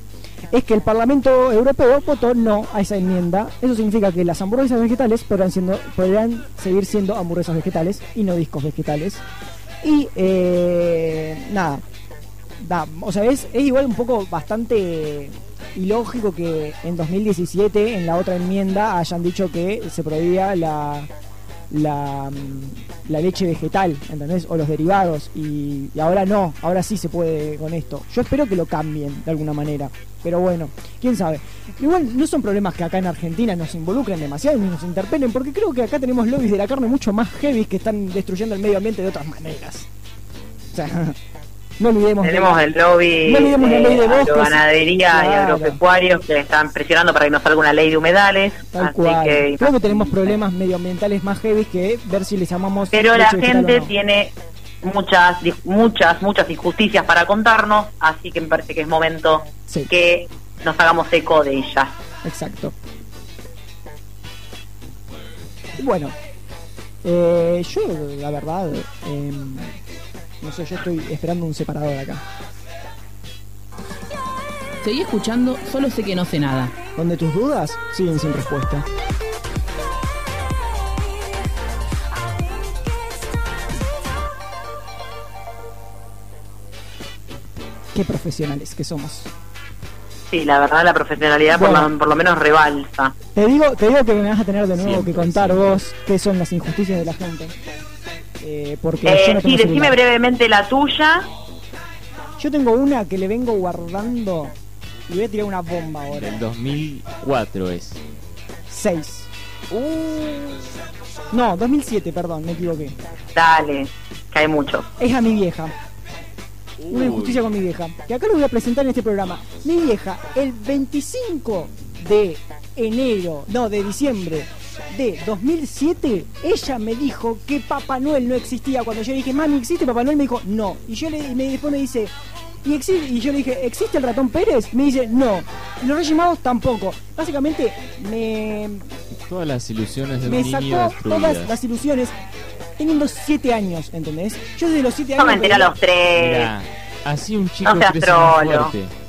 Es que el Parlamento Europeo votó no a esa enmienda. Eso significa que las hamburguesas vegetales podrán, siendo, podrán seguir siendo hamburguesas vegetales y no discos vegetales. Y eh, nada, da, o sea, es, es igual un poco bastante ilógico que en 2017, en la otra enmienda, hayan dicho que se prohibía la, la, mm, la leche vegetal, ¿entendés? O los derivados. Y, y ahora no, ahora sí se puede con esto. Yo espero que lo cambien de alguna manera. Pero bueno, quién sabe. Igual no son problemas que acá en Argentina nos involucren demasiado ni nos interpelen, porque creo que acá tenemos lobbies de la carne mucho más heavy que están destruyendo el medio ambiente de otras maneras. O sea, no olvidemos. de- Tenemos el lobby No olvidemos la ley de bosques. agroganadería y Claro. agropecuarios que están presionando para que nos salga una ley de humedales. Tal así cual. que Creo que tenemos problemas medioambientales más heavy que ver si les llamamos. Pero la gente no. tiene muchas, muchas, muchas injusticias para contarnos, así que me parece que es momento Sí. que nos hagamos eco de ellas. Exacto. Y Bueno, eh, yo la verdad, em, no sé, yo estoy esperando un separador acá. Seguí escuchando, solo sé que no sé nada. Donde tus dudas siguen sin respuesta. Qué profesionales que somos. Sí, la verdad la profesionalidad por, lo, por lo menos rebalsa. Te digo, te digo que me vas a tener de nuevo Siempre, que contar siempre. vos qué son las injusticias de la gente. Eh, porque Eh, yo no sí, tengo decime celular. brevemente la tuya. Yo tengo una que le vengo guardando y voy a tirar una bomba ahora. Del 2004 es. 6. No, 2007, perdón, me equivoqué. Dale, hay mucho. Es a mi vieja. Una Uy. injusticia con mi vieja. Que acá lo voy a presentar en este programa. Mi vieja, el 25 de enero, no, de diciembre de 2007, ella me dijo que Papá Noel no existía. Cuando yo dije, mami, ¿existe Papá Noel? Me dijo, no. Y yo le, me, después me dice, ¿y, exi- y yo le dije, ¿existe el ratón Pérez? Me dice, no. Y los Reyes Magos tampoco. Básicamente, me, Todas las ilusiones de me un niño sacó todas las ilusiones teniendo 7 años, ¿entendés? Yo desde los 7 No años... me enteré a los tres. Mirá, así un chico No seas crece más trolo. fuerte.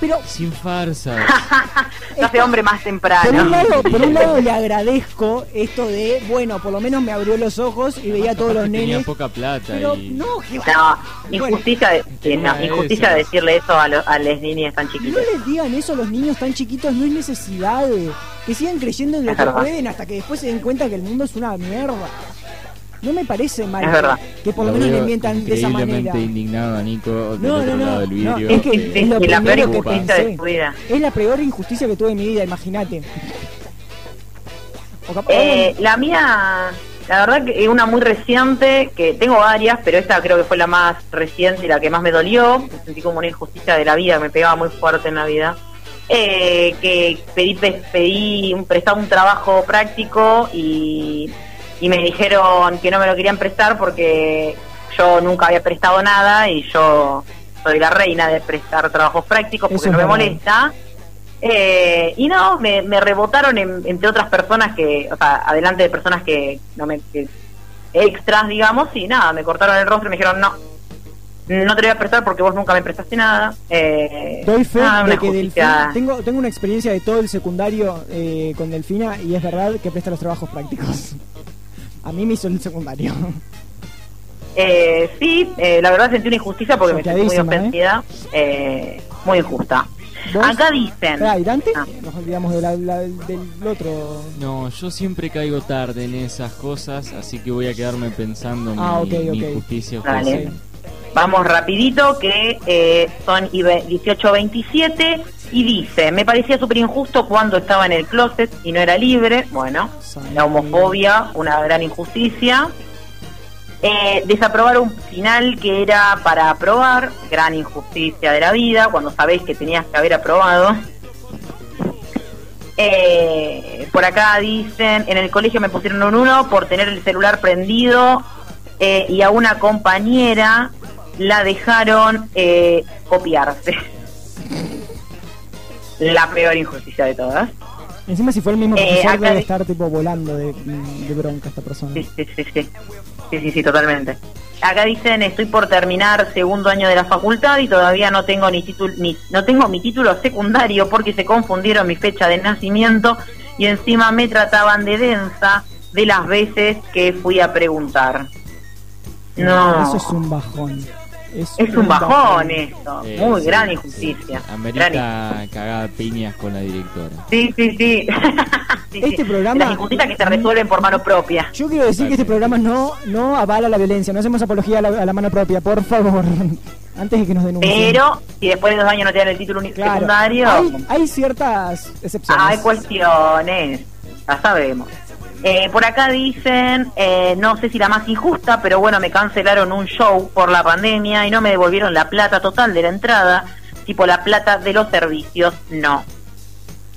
Pero Sin farsas. Se hace hombre más por un, temprano. lado, por un lado le agradezco esto de, bueno, por lo menos me abrió los ojos y veía a todos los que tenía nenes. poca plata Pero y... no, que No, injusticia, de, no, injusticia eso. de decirle eso a, lo- a las niñas tan no chiquitas. les digan eso a los niños tan chiquitos, no es necesidad. Que sigan creyendo en lo Es que verdad. pueden hasta que después se den cuenta que el mundo es una mierda. No me parece mal Es verdad. que por lo, menos le mientan de esa increíblemente manera. indignado a Nico del No, otro no, lado no, del no, vidrio. es que Sí, es lo la peor primero que injusticia de tu vida. Es la peor injusticia que tuve en mi vida, imagínate. Eh, la mía, la verdad que es una muy reciente, que tengo varias, pero esta creo que fue la más reciente y la que más me dolió. Me sentí como una injusticia de la vida, me pegaba muy fuerte en la vida. Eh, que pedí, pedí un, prestado un trabajo práctico y, y me dijeron que no me lo querían prestar porque yo nunca había prestado nada y yo soy la reina de prestar trabajos prácticos porque no me molesta. Eh, y no, me, me rebotaron en- entre otras personas que, o sea, adelante de personas que no me, que- extras, digamos, y nada, me cortaron el rostro y me dijeron, no, no te voy a prestar porque vos nunca me prestaste nada. Eh, Doy fe nada, de que. Delfina, tengo, tengo una experiencia de todo el secundario eh, con Delfina y es verdad que presta los trabajos prácticos. A mí me hizo el secundario. Eh, sí, eh, la verdad sentí una injusticia porque me sentí muy ¿eh? ofendida, eh, muy injusta. ¿Vos? Acá dicen, Esperá, ¿y Dante? Ah. Nos olvidamos de la- la- del otro. No, yo siempre caigo tarde en esas cosas, así que voy a quedarme pensando mi, Ah, mi ok. justicia. Dale. Vamos rapidito que eh, son 18.27 y dice, me parecía súper injusto cuando estaba en el closet y no era libre. Bueno, la homofobia, una gran injusticia. Eh, desaprobar un final que era para aprobar, gran injusticia de la vida, cuando sabéis que tenías que haber aprobado. Eh, por acá dicen, en el colegio me pusieron un 1 por tener el celular prendido eh, y a una compañera la dejaron eh, copiarse. La peor injusticia de todas. Encima, si fue el mismo Eh, profesor, acá debe di- estar tipo volando de, de bronca esta persona. Sí, sí, sí, sí. Sí, sí, sí, totalmente. Acá dicen, estoy por terminar segundo año de la facultad y todavía no tengo ni título ni no tengo mi título secundario porque se confundieron mi fecha de nacimiento y encima me trataban de densa de las veces que fui a preguntar. No. Eso es un bajón. Es un bajón esto. Eh, Muy sí, gran sí. injusticia. Gran Amerita cagar piñas con la directora. Sí, sí, sí. Sí, Este sí. programa- Las injusticias que se resuelven por mano propia. Yo quiero decir que este programa no, no avala la violencia, no hacemos apología a la, a la mano propia, por favor. Antes de que nos denuncien. Pero si después de dos años no te dan el título Claro, secundario, hay, hay ciertas excepciones. hay cuestiones. Ya sabemos. Eh, por acá dicen, eh, no sé si la más injusta, pero bueno, me cancelaron un show por la pandemia y no me devolvieron la plata total de la entrada, tipo la plata de los servicios, no.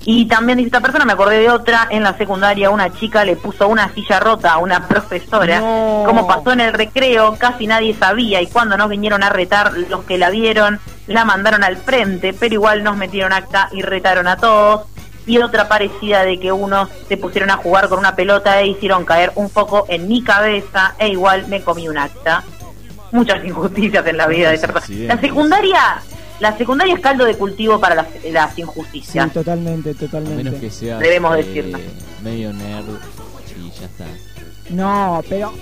Y también dice esta persona, me acordé de otra, en la secundaria una chica le puso una silla rota a una profesora, No. como pasó en el recreo, casi nadie sabía y cuando nos vinieron a retar, los que la vieron la mandaron al frente, pero igual nos metieron acta y retaron a todos. Y otra parecida de que unos se pusieron a jugar con una pelota e hicieron caer un foco en mi cabeza e igual me comí un acta. Muchas injusticias en la vida de esta persona. La secundaria, la secundaria es caldo de cultivo para las, las Sí, injusticias. totalmente, A totalmente. menos que sea Debemos decirlo. medio nerd y ya está. No, pero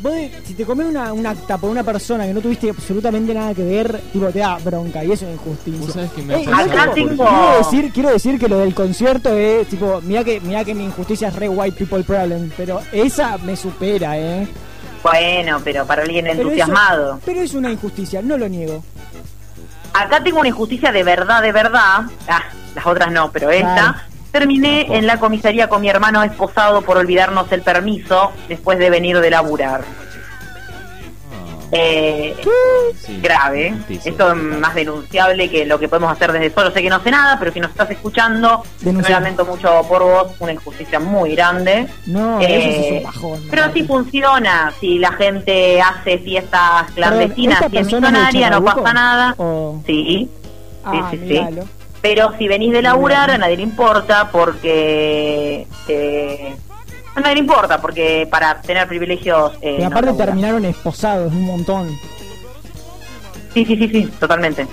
vos de- si te comes una, un acta por una persona que no tuviste absolutamente nada que ver, tipo te da bronca y eso es injusticia. Que me Eh, acá tengo- Quiero decir, quiero decir que lo del concierto es tipo, mira que, mira que mi injusticia es re white people problem, pero esa me supera, eh. Bueno, pero para alguien Pero entusiasmado. eso- pero es una injusticia, no lo niego. Acá tengo una injusticia de verdad, de verdad. Ah, las otras no, pero esta. Terminé en la comisaría con mi hermano esposado por olvidarnos el permiso después de venir de laburar. Eh, sí, grave. Esto es más denunciable que lo que podemos hacer desde solo. Sé que no sé nada, pero si nos estás escuchando, me lamento mucho por vos. Una injusticia muy grande. No, Eh, eso sí es un bajón. Pero aparte. sí funciona. Si la gente hace fiestas clandestinas Perdón, y es ¿esta persona es de millonaria, no pasa nada. O- Sí. Ah, sí, sí. miralo. Pero si venís de laburar, a nadie le importa porque... eh, a nadie le importa porque para tener privilegios... eh, no aparte terminaron esposados un montón. Sí, sí, sí, sí, totalmente.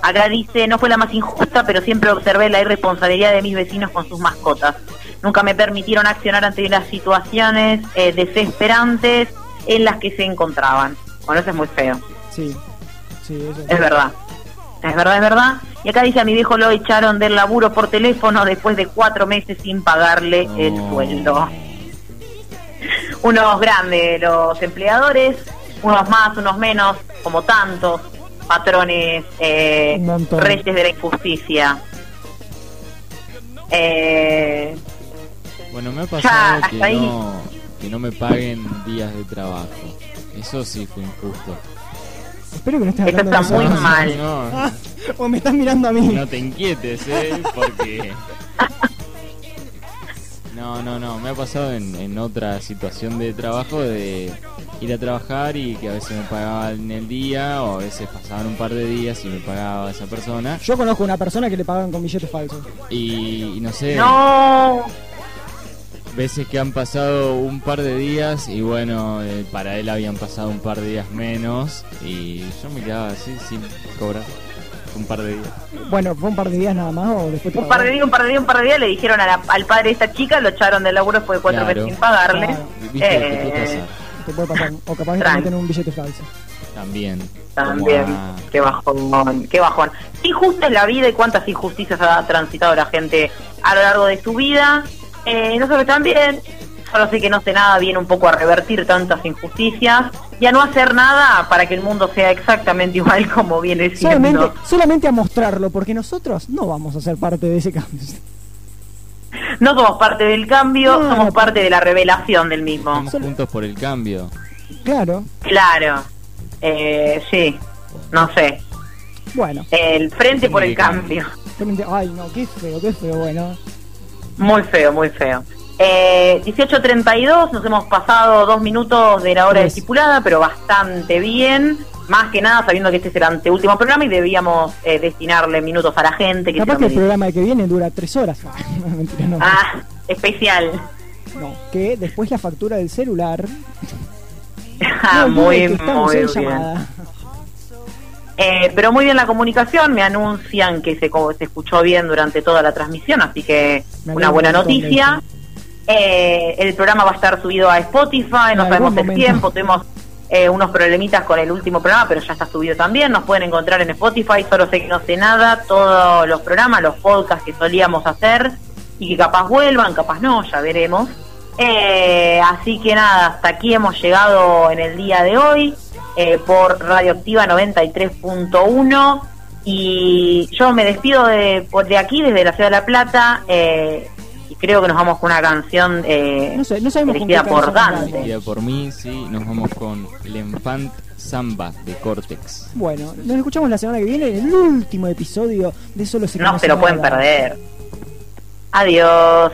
Acá dice, no fue la más injusta, pero siempre observé la irresponsabilidad de mis vecinos con sus mascotas. Nunca me permitieron accionar ante las situaciones eh, desesperantes en las que se encontraban. Bueno, eso es muy feo. Sí, sí, eso Es verdad. Es verdad, es verdad. Y acá dice a mi viejo lo echaron del laburo por teléfono después de cuatro meses sin pagarle el sueldo. Unos grandes los empleadores, unos más, unos menos, como tantos patrones, eh, reyes de la injusticia. Eh, Bueno, me ha pasado que no, que no me paguen días de trabajo. Eso sí fue injusto. Espero que no estés Esto hablando está de muy mal. No, Ah, o me estás mirando a mí. no te inquietes, ¿eh? Porque... No, no, no. Me ha pasado en, en otra situación de trabajo de ir a trabajar y que a veces me pagaban en el día o a veces pasaban un par de días y me pagaba esa persona. Yo conozco una persona que le pagaban con billetes falsos. Y, y no sé, no, veces que han pasado un par de días y bueno, eh, para él habían pasado un par de días menos y yo me quedaba así sin cobrar un par de días. Bueno, fue un par de días nada más o después un par de días, un par de días, un par de días le dijeron a la- al padre de esta chica, lo echaron del laburo después de cuatro Claro. meses sin pagarle. Claro. ¿Viste? ¿Qué puede Eh, pasar? Te puede pasar. O capaz que te un billete falso. También. También, a- qué bajón, qué bajón. Qué injusta es la vida y cuántas injusticias ha transitado la gente a lo largo de su vida. Eh, nosotros también, solo sé que no sé nada, viene un poco a revertir tantas injusticias y a no hacer nada para que el mundo sea exactamente igual como viene siendo. Solamente, solamente a mostrarlo, porque nosotros no vamos a ser parte de ese cambio. No somos parte del cambio, No, somos no. parte de la revelación del mismo. Estamos juntos por el cambio. Claro. Claro, eh, sí, no sé. Bueno. El frente por el cambio. Ay, no, qué feo, qué feo. Bueno. Muy feo, muy feo. Eh, 18.32, nos hemos pasado dos minutos de la hora Tres. estipulada, pero bastante bien. Más que nada sabiendo que este es el anteúltimo programa y debíamos eh, destinarle minutos a la gente. Que Capaz que el programa que viene dura tres horas. Mentira, no. Ah, especial. No, que después la factura del celular. Ah, no muy, muy en bien. llamada. Eh, pero muy bien la comunicación, me anuncian que se, se escuchó bien durante toda la transmisión, así que una buena noticia. Eh, el programa va a estar subido a Spotify, no sabemos el momento. tiempo, tuvimos eh, unos problemitas con el último programa, pero ya está subido también. Nos pueden encontrar en Spotify, solo sé que no sé nada, todos los programas, los podcasts que solíamos hacer y que capaz vuelvan, capaz no, ya veremos. Eh, así que nada, hasta aquí hemos llegado en el día de hoy eh, por Radioactiva 93.1 y yo me despido de, por de aquí, desde la ciudad de La Plata. eh, y creo que nos vamos con una canción eh, No sé, no sabemos elegida por Dante. Elegida por mí, sí, nos vamos con El Enfant Samba de Cortex. Bueno, nos escuchamos la semana que viene en el último episodio de Solo No se lo pueden perder. Adiós.